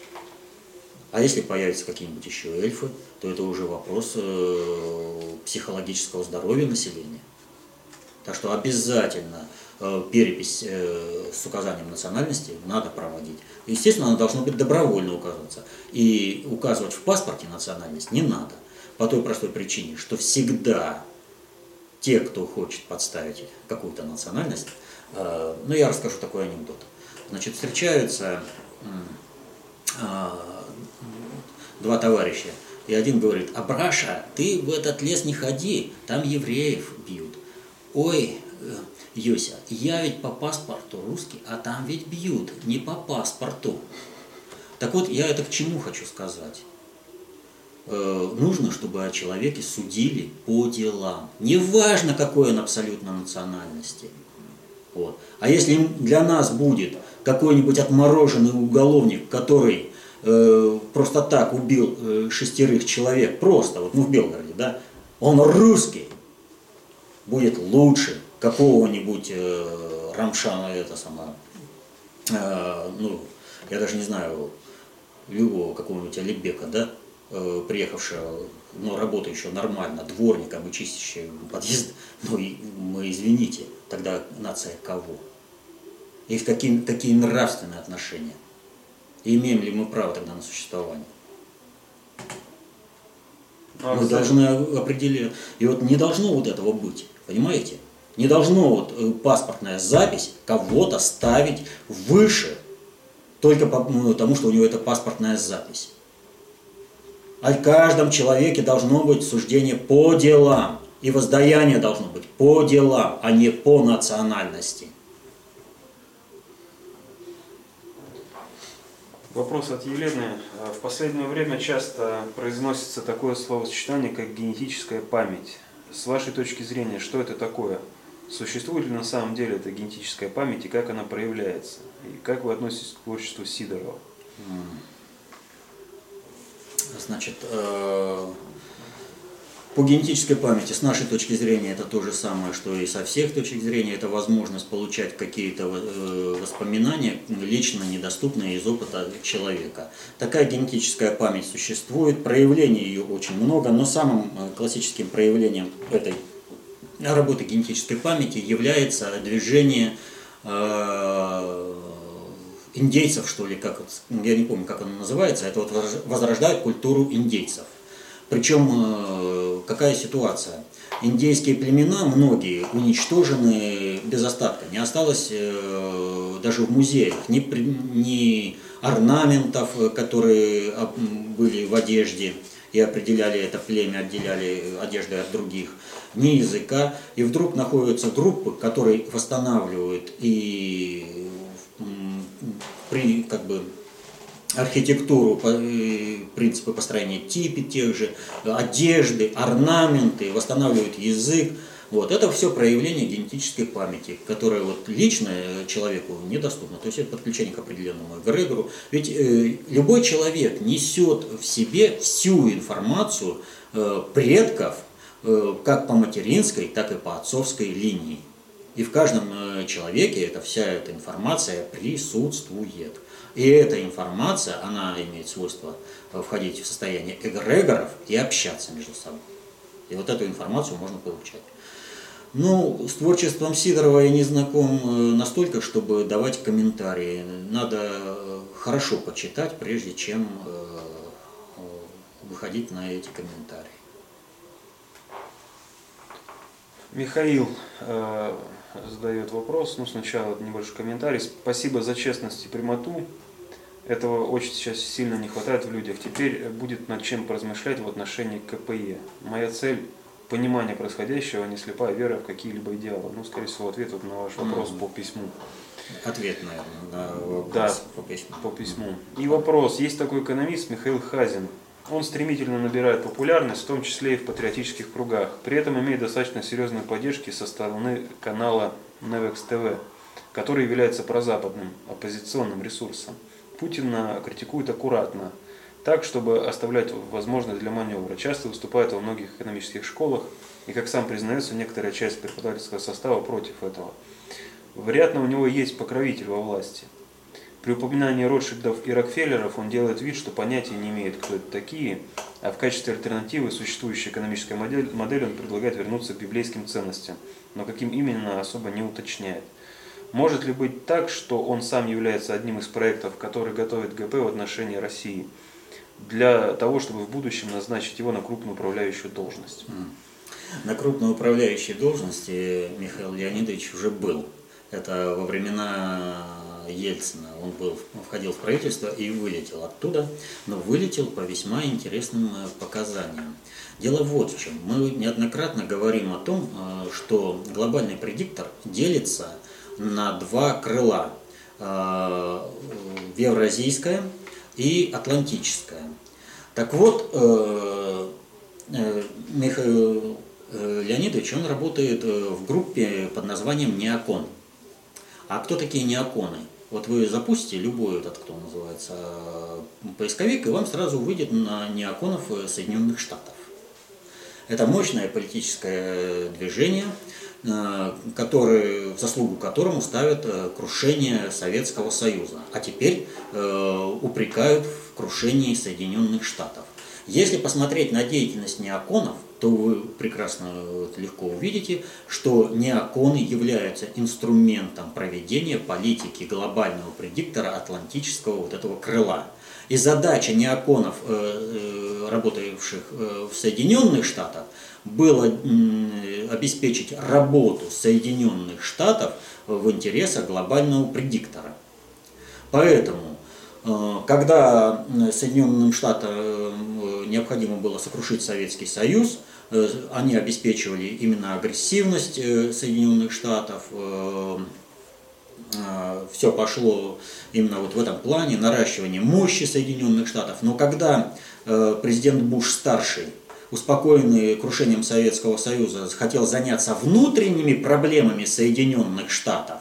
А если появятся какие-нибудь еще эльфы, то это уже вопрос э, психологического здоровья населения. Так что обязательно э, перепись э, с указанием национальности надо проводить. Естественно, она должна быть добровольно указываться. И указывать в паспорте национальность не надо. По той простой причине, что всегда те, кто хочет подставить какую-то национальность, э, ну я расскажу такой анекдот. Значит, встречаются э, два товарища, и один говорит, Абраша, ты в этот лес не ходи, там евреев бьют. Ой, э, Юся, я ведь по паспорту русский, а там ведь бьют, не по паспорту. Так вот, я это к чему хочу сказать? Э, нужно, чтобы о человеке судили по делам. Неважно, какой он абсолютно национальности. Вот. А если для нас будет какой-нибудь отмороженный уголовник, который э, просто так убил э, шестерых человек, просто, вот ну в Белгороде, да, он русский, будет лучше какого-нибудь э, Рамшана, это самое, э, ну, я даже не знаю, любого какого-нибудь Алибека, да, приехавшего, но работающего нормально, дворником и чистящим подъезд, [laughs] ну, и, мы извините, тогда нация кого? И в какие, какие нравственные отношения? И имеем ли мы право тогда на существование? Ну, а Мы должны определить. И вот не должно вот этого быть, понимаете? Не должно вот э, паспортная запись кого-то ставить выше, только по- ну, потому, что у него это паспортная запись. О каждом человеке должно быть суждение по делам. И воздаяние должно быть по делам, а не по национальности. Вопрос от Елены. Э, В последнее время часто произносится такое словосочетание, как генетическая память. С вашей точки зрения, что это такое? Существует ли на самом деле эта генетическая память и как она проявляется? И как вы относитесь к творчеству Сидорова? Значит, э, по генетической памяти, с нашей точки зрения, это то же самое, что и со всех точек зрения. Это возможность получать какие-то э, воспоминания, лично недоступные из опыта человека. Такая генетическая память существует, проявлений ее очень много, но самым э, классическим проявлением этой работы генетической памяти является движение индейцев, что ли, как я не помню, как оно называется, это вот возрож- возрождает культуру индейцев. Причем э, какая ситуация? Индейские племена, многие, уничтожены без остатка. Не осталось э, даже в музеях ни, ни орнаментов, э, которые м, были в одежде и определяли это племя, отделяли одежды от других, ни языка. И вдруг находятся группы, которые восстанавливают и при, как бы, архитектуру, принципы построения типи тех же, одежды, орнаменты, восстанавливают язык. Вот, это все проявление генетической памяти, которая вот лично э, человеку недоступна. То есть это подключение к определенному эгрегору. Ведь э, любой человек несет в себе всю информацию э, предков, э, как по материнской, так и по отцовской линии. И в каждом э, человеке эта вся эта информация присутствует. И эта информация, она имеет свойство э, входить в состояние эгрегоров и общаться между собой. И вот эту информацию можно получать. Ну, с творчеством Сидорова я не знаком э, настолько, чтобы давать комментарии. Надо хорошо почитать, прежде чем выходить на эти комментарии. Михаил задает вопрос. Ну, сначала небольшой комментарий. Спасибо за честность и прямоту. Этого очень сейчас сильно не хватает в людях. Теперь будет над чем поразмышлять в отношении КПЕ. Моя цель – понимание происходящего, а не слепая вера в какие-либо идеалы. Ну, скорее всего, ответ вот на ваш вопрос по письму. Ответ, наверное, на вопрос Да. по письму. по письму. И вопрос. Есть такой экономист Михаил Хазин. Он стремительно набирает популярность, в том числе и в патриотических кругах. При этом имеет достаточно серьезные поддержки со стороны канала Nevex TV, который является прозападным оппозиционным ресурсом. Путина критикует аккуратно, так, чтобы оставлять возможность для маневра. Часто выступает во многих экономических школах, и, как сам признается, некоторая часть преподавательского состава против этого. Вероятно, у него есть покровитель во власти. При упоминании Ротшильдов и Рокфеллеров он делает вид, что понятия не имеет, кто это такие, а в качестве альтернативы существующей экономической модель, модели он предлагает вернуться к библейским ценностям, но каким именно особо не уточняет. Может ли быть так, что он сам является одним из проектов, который готовит ГП в отношении России? для того, чтобы в будущем назначить его на крупную управляющую должность? На крупной управляющей должности Михаил Леонидович уже был. Это во времена Ельцина. Он был, входил в правительство и вылетел оттуда, но вылетел по весьма интересным э, показаниям. Дело вот в чем. Мы неоднократно говорим о том, э, что глобальный предиктор делится на два крыла. Э, евразийское и атлантическое. Так вот, Михаил Леонидович, он работает в группе под названием «Неокон». А кто такие неоконы? Вот вы запустите любой этот, кто называется, поисковик, и вам сразу выйдет на неоконов Соединенных Штатов. Это мощное политическое движение, э, который, в заслугу которому ставят э, крушение Советского Союза, а теперь э, упрекают в крушении Соединенных Штатов. Если посмотреть на деятельность неоконов, то вы прекрасно легко увидите, что неоконы являются инструментом проведения политики глобального предиктора атлантического вот этого крыла. И задача неоконов, э, э, работавших э, в Соединенных Штатах, было обеспечить работу Соединенных Штатов в интересах глобального предиктора. Поэтому когда Соединенным Штатам необходимо было сокрушить Советский Союз, Э, они обеспечивали именно агрессивность э, Соединенных Штатов. Э, Все пошло именно вот в этом плане, наращивание мощи Соединенных Штатов. Но когда президент Буш старший, успокоенный крушением Советского Союза, хотел заняться внутренними проблемами Соединенных Штатов,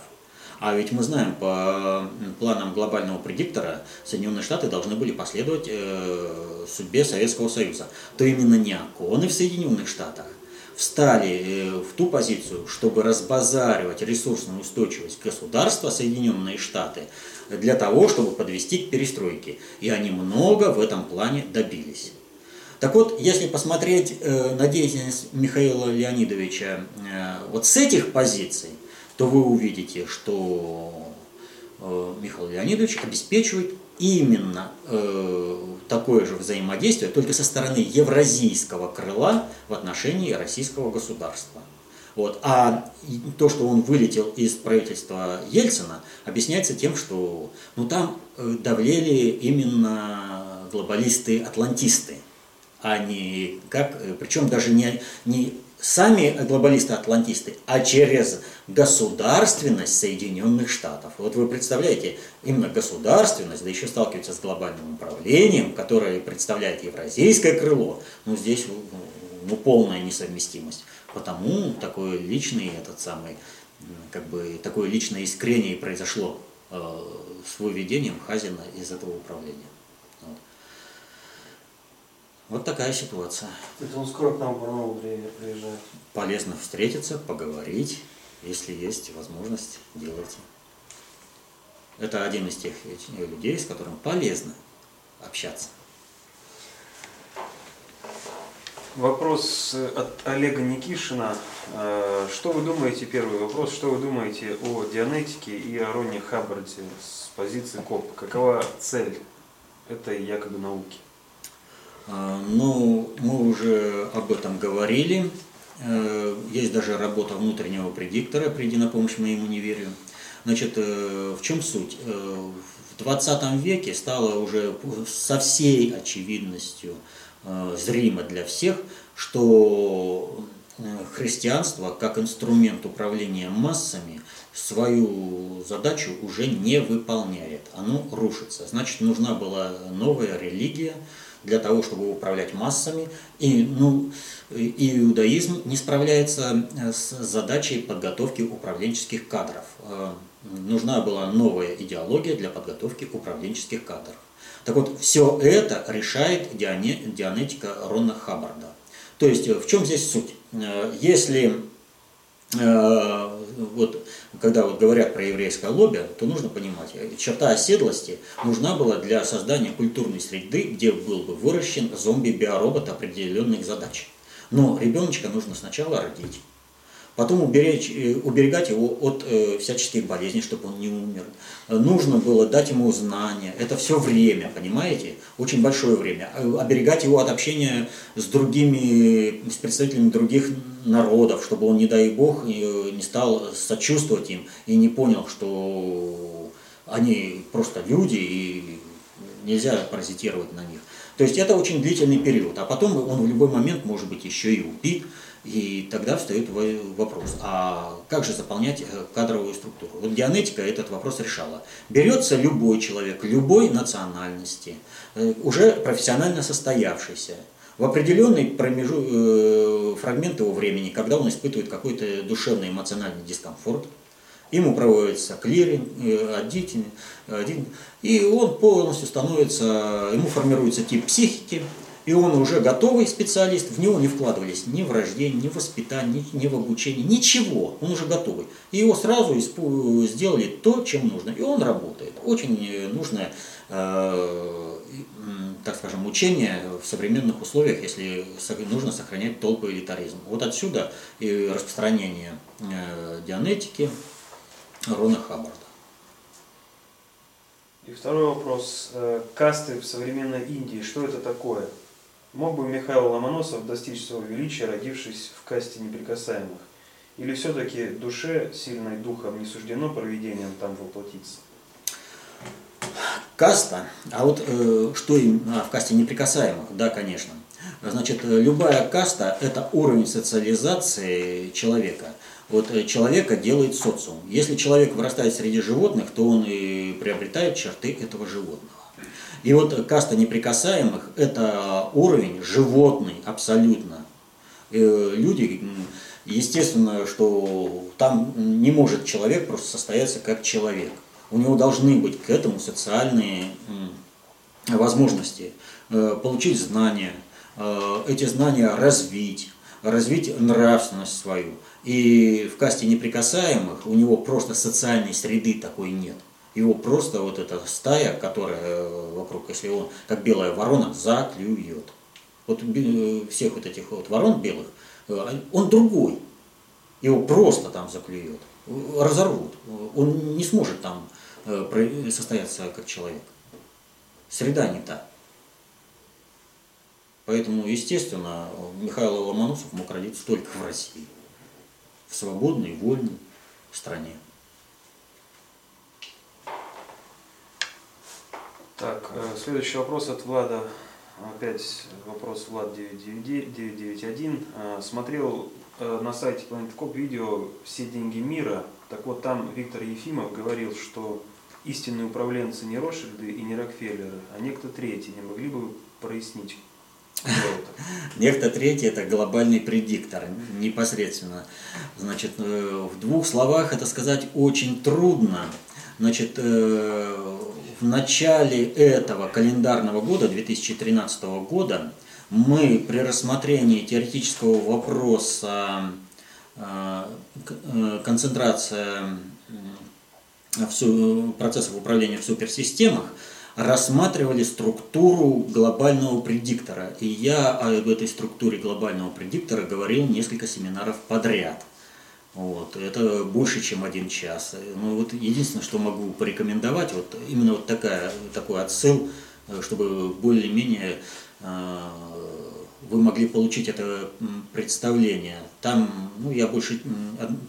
а ведь мы знаем, по планам глобального предиктора Соединенные Штаты должны были последовать э, судьбе Советского Союза. То именно неоконы в Соединенных Штатах встали э, в ту позицию, чтобы разбазаривать ресурсную устойчивость государства Соединенные Штаты для того, чтобы подвести к перестройке. И они много в этом плане добились. Так вот, если посмотреть э, на деятельность Михаила Леонидовича э, вот с этих позиций, то вы увидите, что э, Михаил Леонидович обеспечивает именно э, такое же взаимодействие, только со стороны евразийского крыла в отношении российского государства. Вот. А то, что он вылетел из правительства Ельцина, объясняется тем, что ну, там э, давлели именно глобалисты-атлантисты, а не как, причем даже не, не сами глобалисты-атлантисты, а через государственность Соединенных Штатов. Вот вы представляете, именно государственность, да еще сталкивается с глобальным управлением, которое представляет евразийское крыло, ну здесь ну, полная несовместимость. Потому такой личный этот самый, как бы такое личное искрение произошло э, с выведением Хазина из этого управления. Вот такая ситуация. Это он скоро к нам в Барнаул приезжает. Полезно встретиться, поговорить. Если есть возможность, делайте. Это один из тех людей, с которым полезно общаться. Вопрос от Олега Никишина. Э, что вы думаете, первый вопрос, что вы думаете о Дианетике и о Ронне Хаббарде с позиции КОП? Какова цель этой якобы науки? А, ну, мы уже об этом говорили. Э, есть даже работа внутреннего предиктора «Приди на помощь моему неверию». Значит, э, в чем суть? Э, в 20 веке стало уже со всей очевидностью зримо для всех, что христианство как инструмент управления массами свою задачу уже не выполняет. Оно рушится. Значит, нужна была новая религия, для того, чтобы управлять массами. И, ну, и иудаизм не справляется э, с задачей подготовки управленческих кадров. Э, нужна была новая идеология для подготовки управленческих кадров. Так вот, все это решает дианетика Рона Хаббарда. То есть, в чем здесь суть? Э, если вот, когда вот говорят про еврейское лобби, то нужно понимать, черта оседлости нужна была для создания культурной среды, где был бы выращен зомби-биоробот определенных задач. Но ребеночка нужно сначала родить, потом уберечь, э, уберегать его от э, всяческих болезней, чтобы он не умер. Нужно было дать ему знания. Это все время, понимаете? Очень большое время. А, оберегать его от общения с другими, с представителями других народов, чтобы он, не дай бог, не стал сочувствовать им и не понял, что они просто люди и нельзя паразитировать на них. То есть это очень длительный период, а потом он в любой момент может быть еще и убит, и тогда встает вопрос, а как же заполнять э, кадровую структуру? Вот Дианетика этот вопрос решала. Берется любой человек, любой национальности, э, уже профессионально состоявшийся, в определенный промежу... Э, фрагмент его времени, когда он испытывает какой-то душевный эмоциональный дискомфорт, ему проводится клиринг, один, один, и он полностью становится, ему формируется тип психики, и он уже готовый специалист, в него не вкладывались ни в рождение, ни в воспитание, ни, в обучение, ничего, он уже готовый. И его сразу сделали то, чем нужно, и он работает. Очень нужное, э, так скажем, учение в современных условиях, если нужно сохранять толпы элитаризм. Вот отсюда и распространение э, дианетики Рона Хаббарда. И второй вопрос. Э, касты в современной Индии, что это такое? Мог бы Михаил Ломоносов достичь своего величия, родившись в касте неприкасаемых? Или все-таки душе, сильной духом, не суждено проведением там воплотиться? Каста, а вот э, что им а, в касте неприкасаемых, да, конечно. Значит, э, любая каста – это уровень социализации человека. Вот э, человека делает социум. Если человек вырастает среди животных, то он и приобретает черты этого животного. И вот каста неприкасаемых – это уровень животный абсолютно. Э, люди, естественно, что там не может человек просто состояться как человек. У него должны быть к этому социальные возможности, э, получить знания, э, эти знания развить, развить нравственность свою. И в касте неприкасаемых у него просто социальной среды такой нет. Его просто вот эта стая, которая э, вокруг, если он, как белая ворона, заклюет. Вот э, всех вот этих вот ворон белых, э, он другой. Его просто там заклюет, разорвут. Он не сможет там состояться как человек. Среда не та. Поэтому, естественно, Михаил Ломоносов мог родиться только в России. В свободной, вольной стране. Так, э, следующий вопрос от Влада. Опять вопрос Влад 991. Э, смотрел э, на сайте Planet видео «Все деньги мира». Так вот, там Виктор Ефимов говорил, что истинные управленцы не Ротшильды и не Рокфеллеры, а некто третий. Не могли бы прояснить, [laughs] Некто третий – это глобальный предиктор, непосредственно. Значит, в двух словах это сказать очень трудно. Значит, в начале этого календарного года, 2013 года, мы при рассмотрении теоретического вопроса э, э, концентрация процессов управления в суперсистемах рассматривали структуру глобального предиктора. И я об этой структуре глобального предиктора говорил несколько семинаров подряд. Вот, это больше, чем один час. Ну, вот единственное, что могу порекомендовать, вот именно вот такая, такой отсыл, э, чтобы более-менее э, вы могли получить это представление. Там, ну, я больше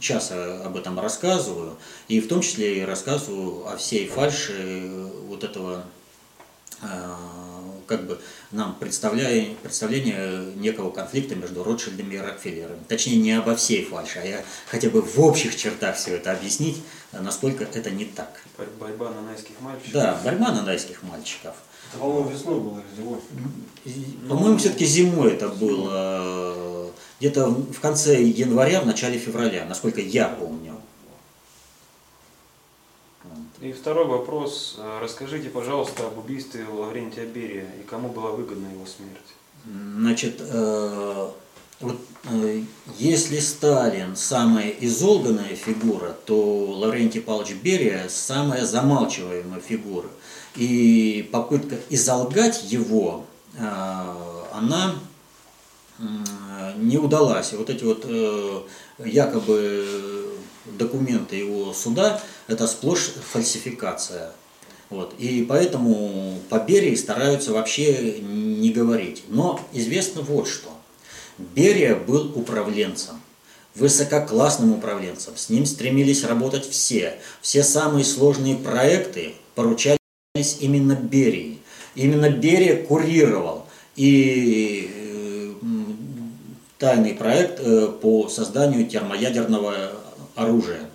часа об этом рассказываю, и в том числе и рассказываю о всей фальше э, вот этого как бы нам представляя, представление некого конфликта между Ротшильдами и Рокфеллерами. Точнее, не обо всей фальше, а я хотя бы в общих чертах все это объяснить, насколько это не так. Борьба на найских мальчиков? Да, борьба на найских мальчиков. Это, по-моему, весной было или зимой? По-моему, все-таки зимой это было. Где-то в конце января, в начале февраля, насколько я помню. И второй вопрос. Э, расскажите, пожалуйста, об убийстве Лаврентия Берия и кому была выгодна его смерть? Значит, э, вот, э, если Сталин самая изолганная фигура, то Лаврентий Павлович Берия самая замалчиваемая фигура. И попытка изолгать его, она не удалась. Вот эти вот якобы документы его суда, это сплошь фальсификация. Вот. И поэтому по Берии стараются вообще не говорить. Но известно вот что. Берия был управленцем, высококлассным управленцем. С ним стремились работать все. Все самые сложные проекты поручались именно Берии. Именно Берия курировал и э, тайный проект э, по созданию термоядерного оружия.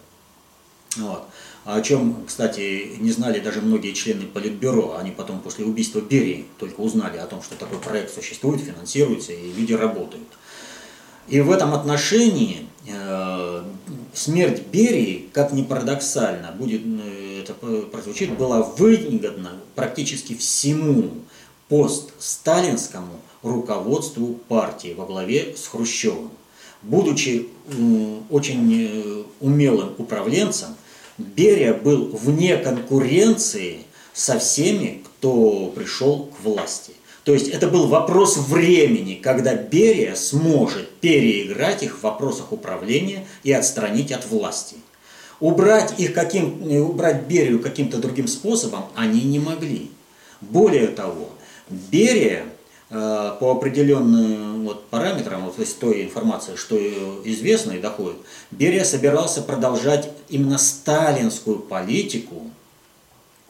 Вот. О чем, кстати, не знали даже многие члены Политбюро. Они потом после убийства Берии только узнали о том, что такой проект существует, финансируется и люди работают. И в этом отношении э, смерть Берии, как ни парадоксально, будет, э, это прозвучит, была выгодна практически всему постсталинскому руководству партии во главе с Хрущевым. Будучи очень э, умелым управленцем, Берия был вне конкуренции со всеми, кто пришел к власти. То есть это был вопрос времени, когда Берия сможет переиграть их в вопросах управления и отстранить от власти. Убрать, их каким, э, убрать Берию каким-то другим способом они не могли. Более того, Берия э, по определенным вот параметрам, вот из той информации, что известно и доходит, Берия собирался продолжать именно сталинскую политику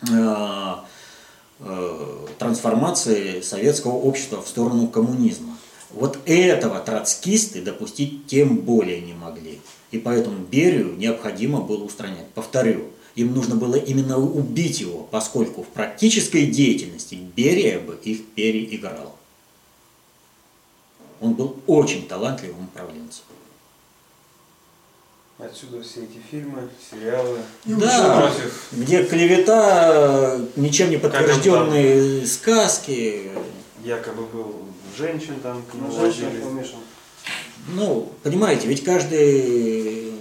э, э, трансформации советского общества в сторону коммунизма. Вот этого троцкисты допустить тем более не могли. И поэтому Берию необходимо было устранять. Повторю, им нужно было именно убить его, поскольку в практической деятельности Берия бы их переиграл. Он был очень талантливым управленцем. Отсюда все эти фильмы, сериалы. Да, против. где клевета, ничем не подтвержденные сказки. Якобы был женщин там к Ну, водили. помешан. Ну, понимаете, ведь каждый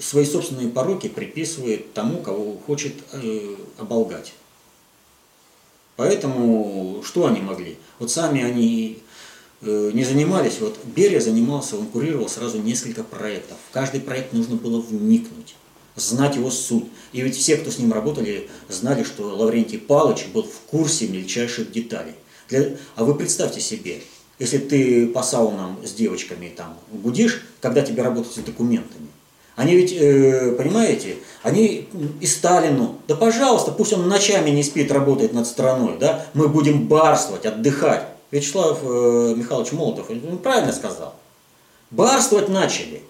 свои собственные пороки приписывает тому, кого хочет э, оболгать. Поэтому что они могли? Вот сами они не занимались, вот Берия занимался, он курировал сразу несколько проектов. В каждый проект нужно было вникнуть, знать его суть. И ведь все, кто с ним работали, знали, что Лаврентий Палыч был в курсе мельчайших деталей. Для- А вы представьте себе, если ты по саунам с девочками там гудишь, когда тебе работать с документами. Они ведь, э, понимаете, они и Сталину, да пожалуйста, пусть он ночами не спит, работает над страной, да, мы будем барствовать, отдыхать. Вячеслав э, Михайлович Молотов он правильно сказал. Барствовать начали.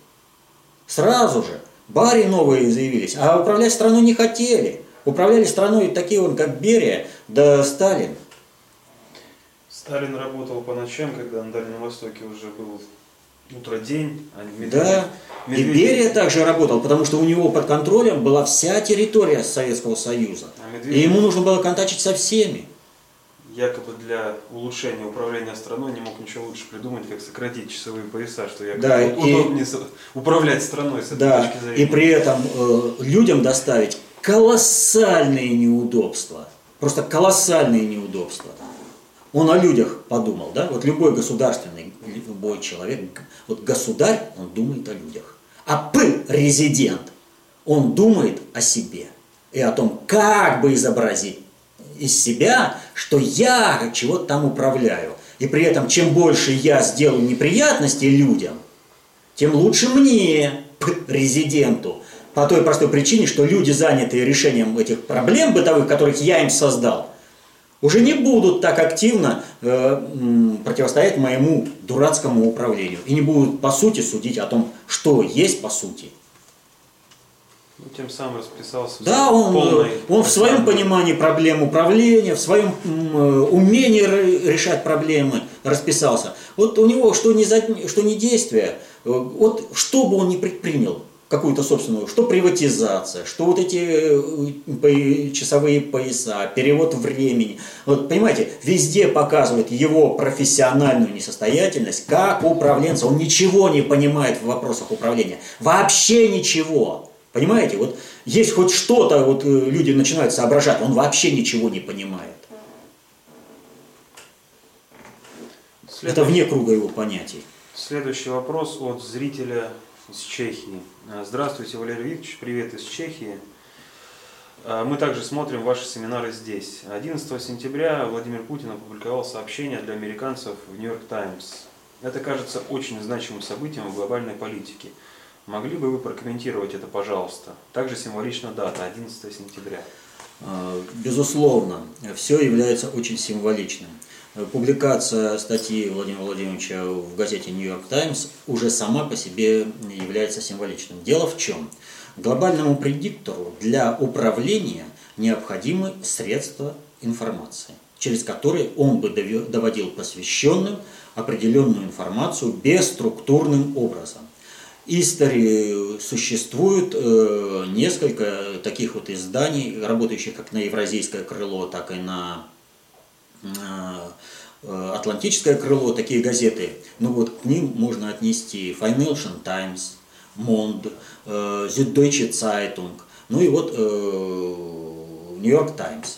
Сразу же. Бари новые заявились, а управлять страной не хотели. Управляли страной такие вон, как Берия, да Сталин. Сталин работал по ночам, когда на Дальнем Востоке уже был утро-день, а Медведев- Да, и Медведев- Берия также работал, потому что у него под контролем была вся территория Советского Союза. А И Медведев ему нужно было контачить со всеми. Якобы для улучшения управления страной не мог ничего лучше придумать, как сократить часовые пояса, что якобы Да, и- удобнее со- управлять страной с этой Да, точки зрения. и при этом э, людям доставить колоссальные неудобства. Просто колоссальные неудобства. Он о людях подумал, да? Вот любой государственный, любой человек, вот государь, он думает о людях. А президент, он думает о себе и о том, как бы изобразить из себя, что я чего-то там управляю. И при этом, чем больше я сделаю неприятностей людям, тем лучше мне, [laughs] резиденту. По той простой причине, что люди, занятые решением этих проблем бытовых, которых я им создал, уже не будут так активно э, противостоять моему дурацкому управлению. И не будут, по сути, судить о том, что есть по сути. Ну, тем самым расписался Да, он, полной э, он в своем понимании проблем управления, в своем э, умении решать проблемы расписался. Вот у него что не, за, что не действие, э, вот что бы он ни предпринял, какую-то собственную, что приватизация, что вот эти часовые пояса, перевод времени. Вот понимаете, везде показывает его профессиональную несостоятельность как управленца. Он ничего не понимает в вопросах управления. Вообще ничего. Понимаете, вот есть хоть что-то, вот э, люди начинают соображать, он вообще ничего не понимает. Это Следующий- вне круга его понятий. Следующий вопрос от зрителя из Чехии. А, Здравствуйте, Валерий Викторович, привет из Чехии. А, Мы также смотрим ваши семинары здесь. 11 сентября Владимир Путин опубликовал сообщение для американцев в Нью-Йорк Таймс. Это кажется очень значимым событием в глобальной политике. Могли бы вы прокомментировать это, пожалуйста? Также символична дата, 11 сентября. Э, Безусловно, все является очень символичным. Публикация статьи Владимира Владимировича в газете «Нью-Йорк Таймс» уже сама по себе является символичным. Дело в чем? Глобальному предиктору для управления необходимы средства информации, через которые он бы доводил посвященным определенную информацию бесструктурным образом. Истории существует э, несколько таких вот изданий, работающих как на евразийское крыло, так и на э, э, Атлантическое крыло, такие газеты. Ну вот к ним можно отнести Financial Times, Mond, э, Süddeutsche Zeitung, ну и вот New York Times.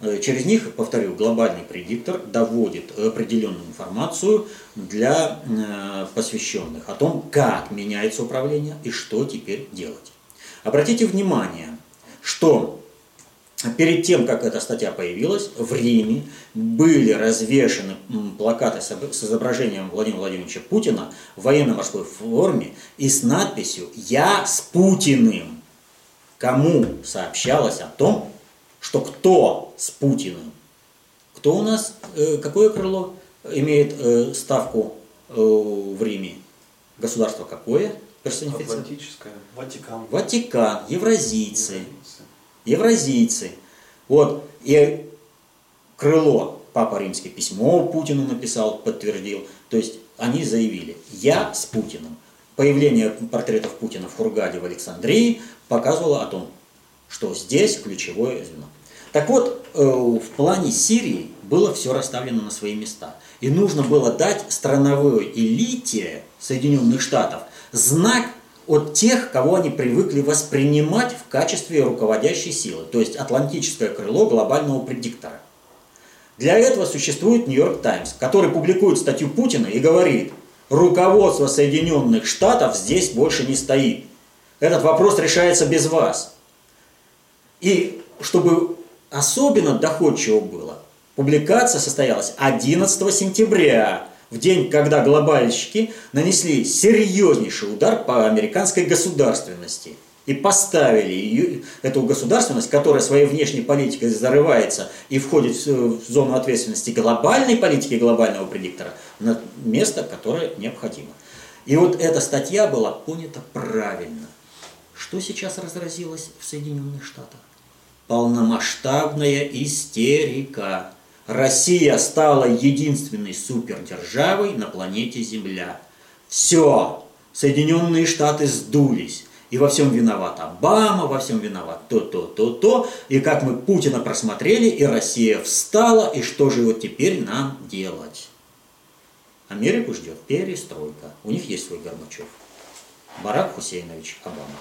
Э, Через них, повторю, глобальный предиктор доводит определенную информацию для э, посвященных о том, как меняется управление и что теперь делать. Обратите внимание, что перед тем, как эта статья появилась, в Риме были развешаны плакаты с изображением Владимира Владимировича Путина в военно-морской форме и с надписью «Я с Путиным». Кому сообщалось о том, что кто с Путиным? Кто у нас, э, какое крыло имеет э, ставку э, в Риме? Государство какое персонифицировано? Атлантическая. Ватикан. Ватикан, евразийцы Граница. евразийцы. Вот, и крыло Папа Римский письмо Путину написал, подтвердил. То есть они заявили, я с Путиным. Появление портретов Путина в Хургаде в Александрии показывало о том, что здесь ключевое звено. Так вот, э, в плане Сирии было все расставлено на свои места. И нужно было дать страновой элите Соединенных Штатов знак от тех, кого они привыкли воспринимать в качестве руководящей силы, то есть атлантическое крыло глобального предиктора. Для этого существует Нью-Йорк Таймс, который публикует статью Путина и говорит, руководство Соединенных Штатов здесь больше не стоит. Этот вопрос решается без вас. И чтобы особенно доходчиво было, публикация состоялась 11 сентября, в день, когда глобальщики нанесли серьезнейший удар по американской государственности и поставили ее, эту государственность, которая своей внешней политикой зарывается и входит в, зону ответственности глобальной политики глобального предиктора, на место, которое необходимо. И вот эта статья была понята правильно. Что сейчас разразилось в Соединенных Штатах? Полномасштабная истерика. Россия стала единственной супердержавой на планете Земля. Все, Соединенные Штаты сдулись. И во всем виноват Обама, во всем виноват то, то, то, то. И как мы Путина просмотрели, и Россия встала, и что же вот теперь нам делать? Америку ждет перестройка. У них есть свой Горбачев. Барак Хусейнович Обама.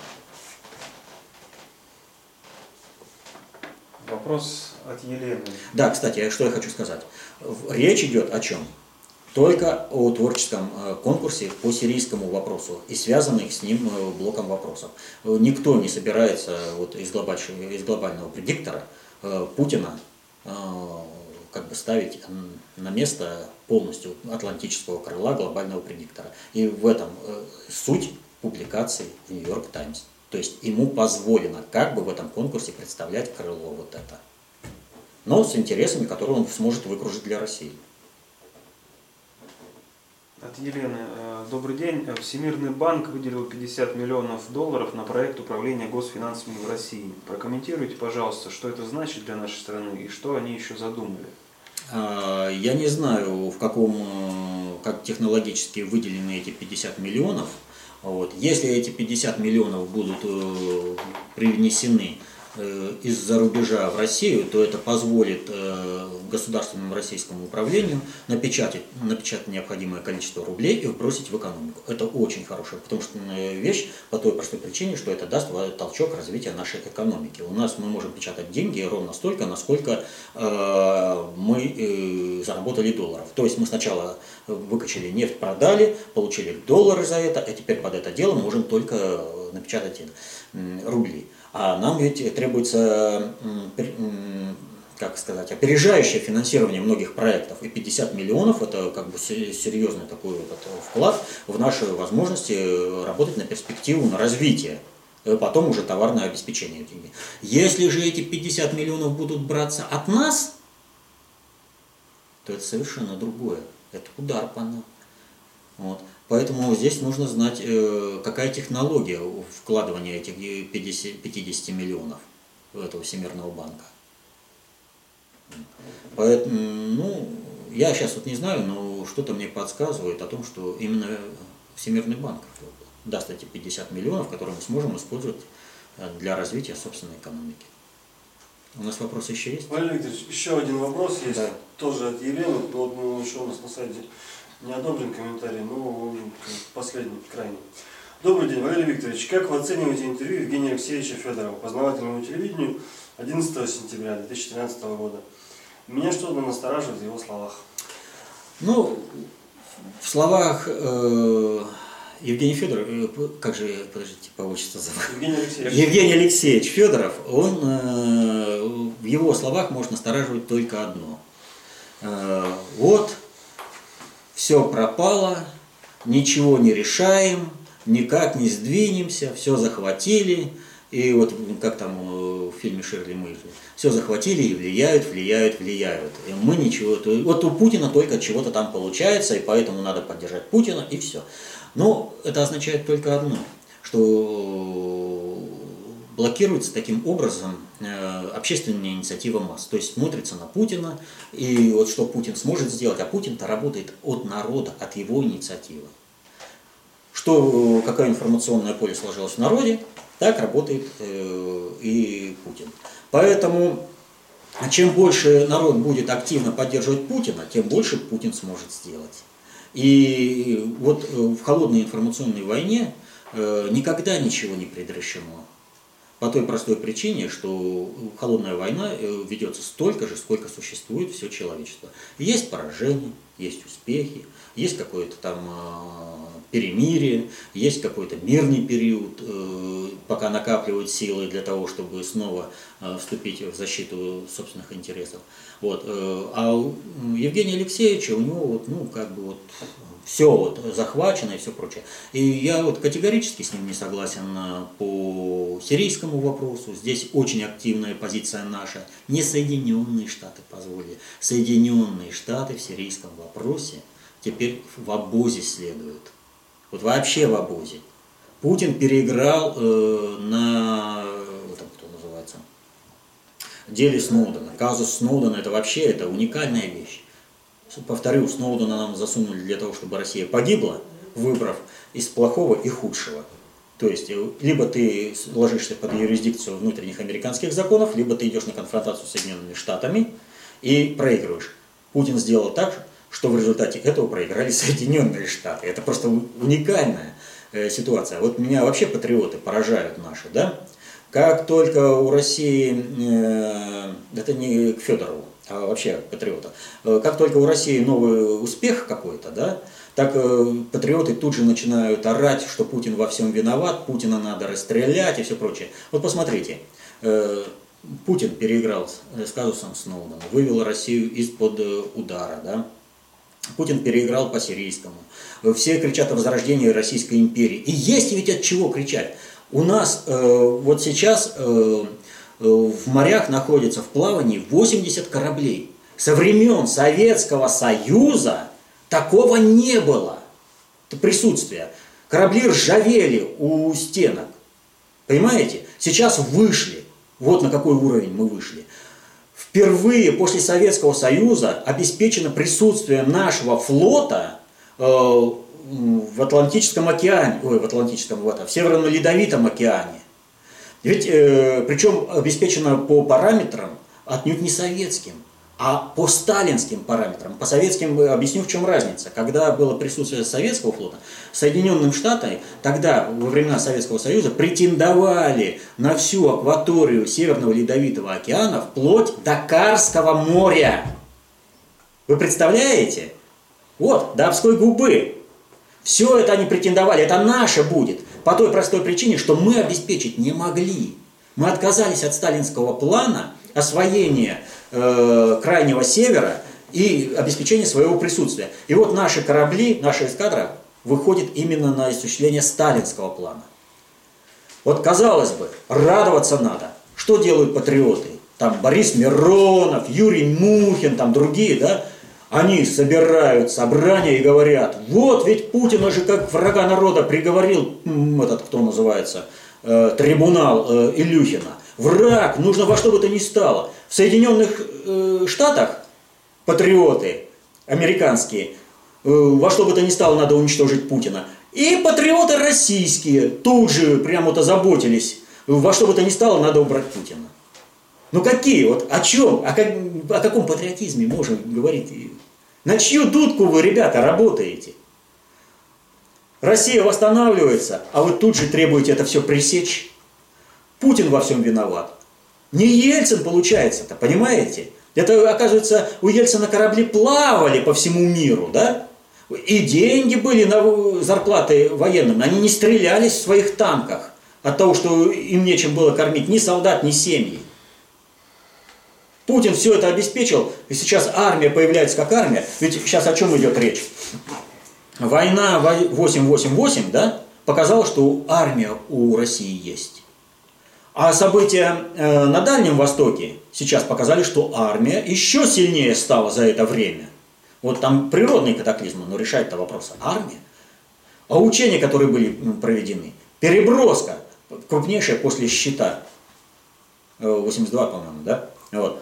Вопрос от Елены. Да, кстати, что я хочу сказать. Речь идет о чем? Только о творческом э, конкурсе по сирийскому вопросу и связанных с ним э, блоком вопросов. Э, Никто не собирается вот из, из глобального предиктора Путина как бы ставить на место полностью атлантического крыла глобального предиктора. И в этом суть публикации в Нью-Йорк Таймс. То есть ему позволено как бы в этом конкурсе представлять крыло вот это но с интересами, которые он сможет выкружить для России. От Елены. Э, Добрый день. Э, Всемирный банк выделил 50 миллионов долларов на проект управления госфинансами в России. Прокомментируйте, пожалуйста, что это значит для нашей страны и что они еще задумали. А, Я не знаю, в каком, э, как технологически выделены эти 50 миллионов. Вот. Если эти 50 миллионов будут э, привнесены э, из-за рубежа в Россию, то это позволит э, государственному российскому управлению напечатать, напечатать необходимое количество рублей и вбросить в экономику. Это очень хорошая, потому что вещь по той простой причине, что это даст толчок развития нашей экономики. У нас мы можем печатать деньги ровно столько, насколько э, мы э, заработали долларов. То есть мы сначала выкачали нефть, продали, получили доллары за это, а теперь под это дело можем только напечатать рубли. А нам ведь требуется, как сказать, опережающее финансирование многих проектов. И 50 миллионов – это как бы серьезный такой вот вклад в наши возможности работать на перспективу, на развитие потом уже товарное обеспечение деньги. Если же эти 50 миллионов будут браться от нас, то это совершенно другое. Это удар по нам. Вот. Поэтому здесь нужно знать, э, какая технология вкладывания этих 50, 50 миллионов этого Всемирного банка. Поэтому, ну, я сейчас вот не знаю, но что-то мне подсказывает о том, что именно Всемирный банк даст эти 50 миллионов, которые мы сможем использовать э, для развития собственной экономики. У нас вопросы еще есть? Валерий Викторович, еще один вопрос есть, да. тоже от Елены, вот ну, еще у нас на сайте не одобрен комментарий, но последний, крайний. Добрый день, Валерий Викторович. Как вы оцениваете интервью Евгения Алексеевича Федорова по познавательному телевидению 11 сентября 2013 года? Меня что-то настораживает в его словах. Ну, в словах э, Евгений Федоров, э, как же, подождите, по отчеству зовут? Евгений Алексеевич. Евгений Алексеевич Федоров, он, э, в его словах может настораживать только одно. Э, вот все пропало, ничего не решаем, никак не сдвинемся, все захватили, и вот как там в фильме Шерли Мырли, все захватили и влияют, влияют, влияют. И мы ничего, вот у Путина только чего-то там получается, и поэтому надо поддержать Путина, и все. Но это означает только одно, что блокируется таким образом э, общественная инициатива масс. То есть смотрится на Путина, и вот что Путин сможет сделать, а Путин-то работает от народа, от его инициативы. Что, какое информационное поле сложилось в народе, так работает э, и Путин. Поэтому чем больше народ будет активно поддерживать Путина, тем больше Путин сможет сделать. И вот э, в холодной информационной войне никогда ничего не предрешено. По той простой причине, что холодная война э, ведется столько же, сколько существует все человечество. Есть поражения, есть успехи, есть какое-то там а, перемирие, есть какой-то мирный период, э, пока накапливают силы для того, чтобы снова э, вступить в защиту собственных интересов. Вот. А у Евгения Алексеевича, у него вот, ну, как бы вот все вот захвачено и все прочее. И я вот категорически с ним не согласен э, по сирийскому вопросу. Здесь очень активная позиция наша. Не Соединенные Штаты позволили. Соединенные Штаты в сирийском вопросе теперь в обозе следуют. Вот вообще в обозе. Путин переиграл э, на там, кто называется, деле Сноудена. Казус Сноудена это вообще это уникальная вещь повторю, Сноудена нам засунули для того, чтобы Россия погибла, выбрав из плохого и худшего. То есть, э, либо ты ложишься под юрисдикцию внутренних американских законов, либо ты идешь на конфронтацию с Соединенными Штатами и проигрываешь. Путин сделал так, что в результате этого проиграли [laughs] Соединенные Штаты. Это просто уникальная э, ситуация. Вот меня вообще патриоты поражают наши, да? Как только у России, э, это не к Федорову, а вообще патриота. Э, как только у России новый успех какой-то, да, так патриоты тут же начинают орать, что Путин во всем виноват, Путина надо расстрелять и все прочее. Вот посмотрите, Путин переиграл с казусом Сноудена, вывел Россию из-под удара, да, Путин переиграл по сирийскому. Все кричат о возрождении Российской империи. И есть ведь от чего кричать. У нас э, вот сейчас э, Э, в морях находится в плавании 80 кораблей. Со времен Советского Союза такого не было. Это присутствие. Корабли ржавели у стенок. Понимаете? Сейчас вышли. Вот на какой уровень мы вышли. Впервые после Советского Союза обеспечено присутствие нашего флота э, в Атлантическом океане, ой, в Атлантическом, в, этом, в Северном Ледовитом океане. Ведь, э, причем обеспечено по параметрам отнюдь не советским, а по сталинским параметрам. По советским объясню, в чем разница. Когда было присутствие советского флота, Соединенным Штатам тогда, во времена Советского Союза, претендовали на всю акваторию Северного Ледовитого океана вплоть до Карского моря. Вы представляете? Вот, до Обской губы. Все это они претендовали, это наше будет. По той простой причине, что мы обеспечить не могли. Мы отказались от сталинского плана освоения э, крайнего севера и обеспечения своего присутствия. И вот наши корабли, наша эскадра выходит именно на осуществление сталинского плана. Вот казалось бы, радоваться надо. Что делают патриоты? Там Борис Миронов, Юрий Мухин, там другие, да? Они собирают собрания и говорят, вот ведь Путина же как врага народа приговорил этот, кто называется, э, трибунал э, Илюхина. Враг, нужно во что бы то ни стало. В Соединенных э, Штатах патриоты американские, э, во что бы то ни стало надо уничтожить Путина. И патриоты российские тут же прямо-то заботились, во что бы то ни стало надо убрать Путина. Ну какие, вот о чем, о, как, о каком патриотизме можно говорить? На чью дудку вы, ребята, работаете? Россия восстанавливается, а вы тут же требуете это все пресечь. Путин во всем виноват. Не Ельцин получается-то, понимаете? Это, оказывается, у Ельцина корабли плавали по всему миру, да? И деньги были на зарплаты военным. Они не стрелялись в своих танках от того, что им нечем было кормить ни солдат, ни семьи. Путин все это обеспечил, и сейчас армия появляется как армия. Ведь сейчас о чем идет речь? Война 888, да, показала, что армия у России есть. А события э, на Дальнем Востоке сейчас показали, что армия еще сильнее стала за это время. Вот там природные катаклизмы, но решает это вопрос армия. А учения, которые были проведены, переброска, крупнейшая после счета, 82, э, по-моему, да? Вот.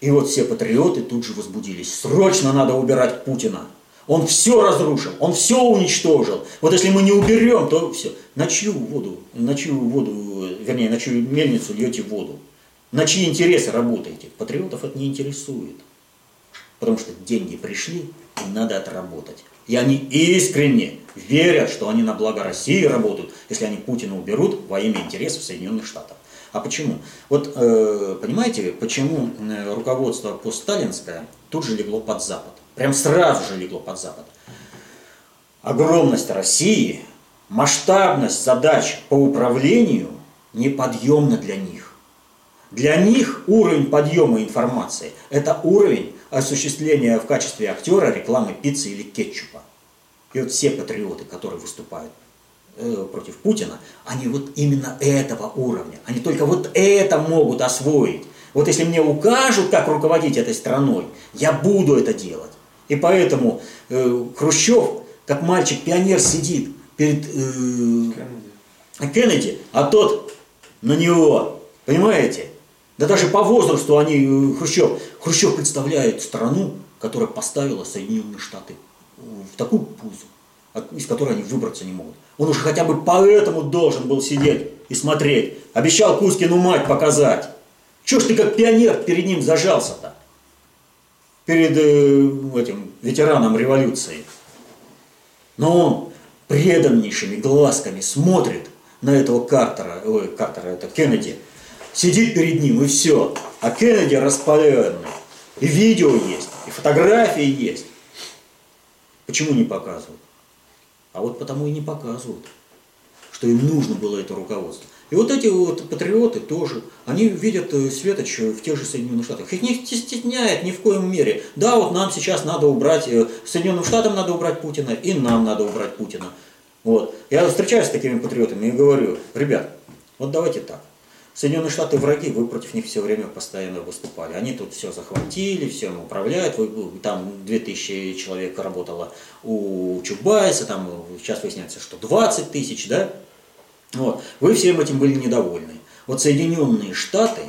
И вот все патриоты тут же возбудились. Срочно надо убирать Путина. Он все разрушил, он все уничтожил. Вот если мы не уберем, то все. На чью воду, на чью воду, вернее, на чью мельницу льете воду? На чьи интересы работаете? Патриотов это не интересует. Потому что деньги пришли, и надо отработать. И они искренне верят, что они на благо России работают, если они Путина уберут во имя интересов Соединенных Штатов. А почему? Вот э, понимаете, почему э, руководство постсталинское тут же легло под Запад? Прям сразу же легло под Запад. Огромность России, масштабность задач по управлению неподъемна для них. Для них уровень подъема информации – это уровень осуществления в качестве актера рекламы пиццы или кетчупа. И вот все патриоты, которые выступают Э, против Путина, они вот именно этого уровня. Они только вот это могут освоить. Вот если мне укажут, как руководить этой страной, я буду это делать. И поэтому э, Хрущев, как мальчик-пионер, сидит перед э, Кеннеди. Кеннеди, а тот на него. Понимаете? Да даже по возрасту они, э, Хрущев, Хрущев представляет страну, которая поставила Соединенные Штаты в такую пузу, из которой они выбраться не могут. Он уже хотя бы поэтому должен был сидеть и смотреть. Обещал Кузькину мать показать. Чего ж ты как пионер перед ним зажался-то? Перед э, этим ветераном революции. Но он преданнейшими глазками смотрит на этого Картера, ой, Картера, это Кеннеди, сидит перед ним и все. А Кеннеди распаленный. И видео есть, и фотографии есть. Почему не показывают? А вот потому и не показывают, что им нужно было это руководство. И вот эти вот патриоты тоже, они видят э, светоч в тех же Соединенных Штатах. Их не стесняет ни в коем мере. Да, вот нам сейчас надо убрать, э, Соединенным Штатам надо убрать Путина, и нам надо убрать Путина. Вот. Я встречаюсь с такими патриотами и говорю, ребят, вот давайте так. Соединенные Штаты враги, вы против них все время постоянно выступали. Они тут все захватили, все управляют. Вы, там 2000 человек работало у Чубайса, там сейчас выясняется, что 20 тысяч, да? Вот. Вы всем этим были недовольны. Вот Соединенные Штаты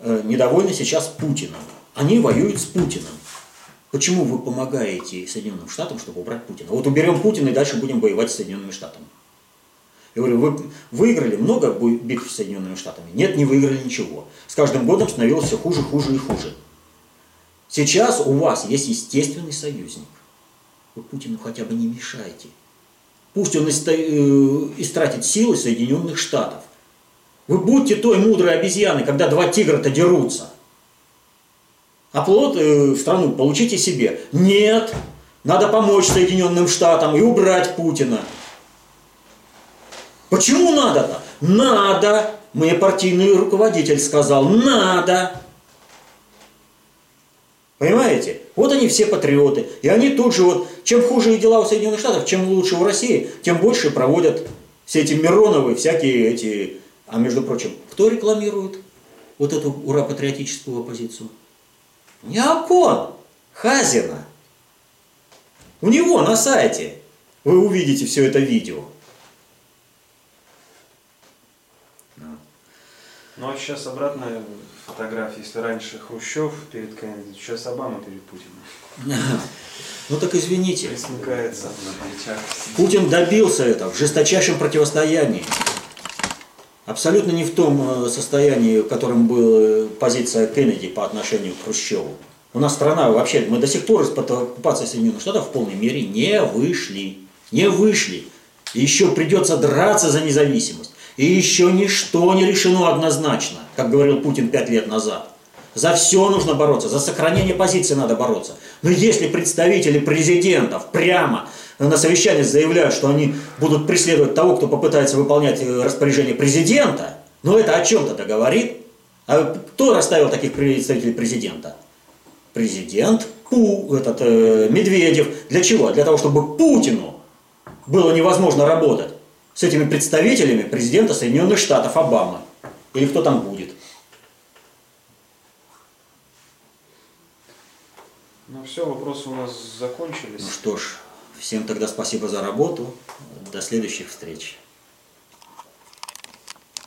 э, недовольны сейчас Путиным. Они воюют с Путиным. Почему вы помогаете Соединенным Штатам, чтобы убрать Путина? Вот уберем Путина и дальше будем воевать с Соединенными Штатами. Я говорю, вы выиграли много битв с Соединенными Штатами? Нет, не выиграли ничего. С каждым годом становилось все хуже, хуже и хуже. Сейчас у вас есть естественный союзник. Вы Путину хотя бы не мешайте. Пусть он э, истратит силы Соединенных Штатов. Вы будьте той мудрой обезьяной, когда два тигра-то дерутся. А плод э, в страну получите себе. Нет, надо помочь Соединенным Штатам и убрать Путина. Почему надо-то? Надо. Мне партийный руководитель сказал, надо. Понимаете? Вот они все патриоты. И они тут же вот, чем хуже дела у Соединенных Штатов, чем лучше у России, тем больше проводят все эти Мироновы, всякие эти... А между прочим, кто рекламирует вот эту ура-патриотическую оппозицию? Не Акон, Хазина. У него на сайте вы увидите все это видео. Ну а сейчас обратная фотография. Если раньше Хрущев перед Кеннеди, сейчас Обама перед Путиным. [laughs] Ну так извините. Присмыкается на плечах. Путин добился этого в жесточайшем противостоянии. Абсолютно не в том э, состоянии, в котором была позиция Кеннеди по отношению к Хрущеву. У нас страна вообще, мы до сих пор из-под оккупации Соединенных Штатов в полной мере не вышли. Не вышли. И еще придется драться за независимость. И еще ничто не решено однозначно, как говорил Путин пять лет назад. За все нужно бороться, за сохранение позиции надо бороться. Но если представители президентов прямо на совещании заявляют, что они будут преследовать того, кто попытается выполнять э, распоряжение президента, ну это о чем тогда говорит? А кто расставил таких представителей президента? Президент Пу, этот, э, Медведев. Для чего? Для того, чтобы Путину было невозможно работать с этими представителями президента Соединенных Штатов Обамы. Или кто там будет. Ну все, вопросы у нас закончились. Ну что ж, всем тогда спасибо за работу. До следующих встреч.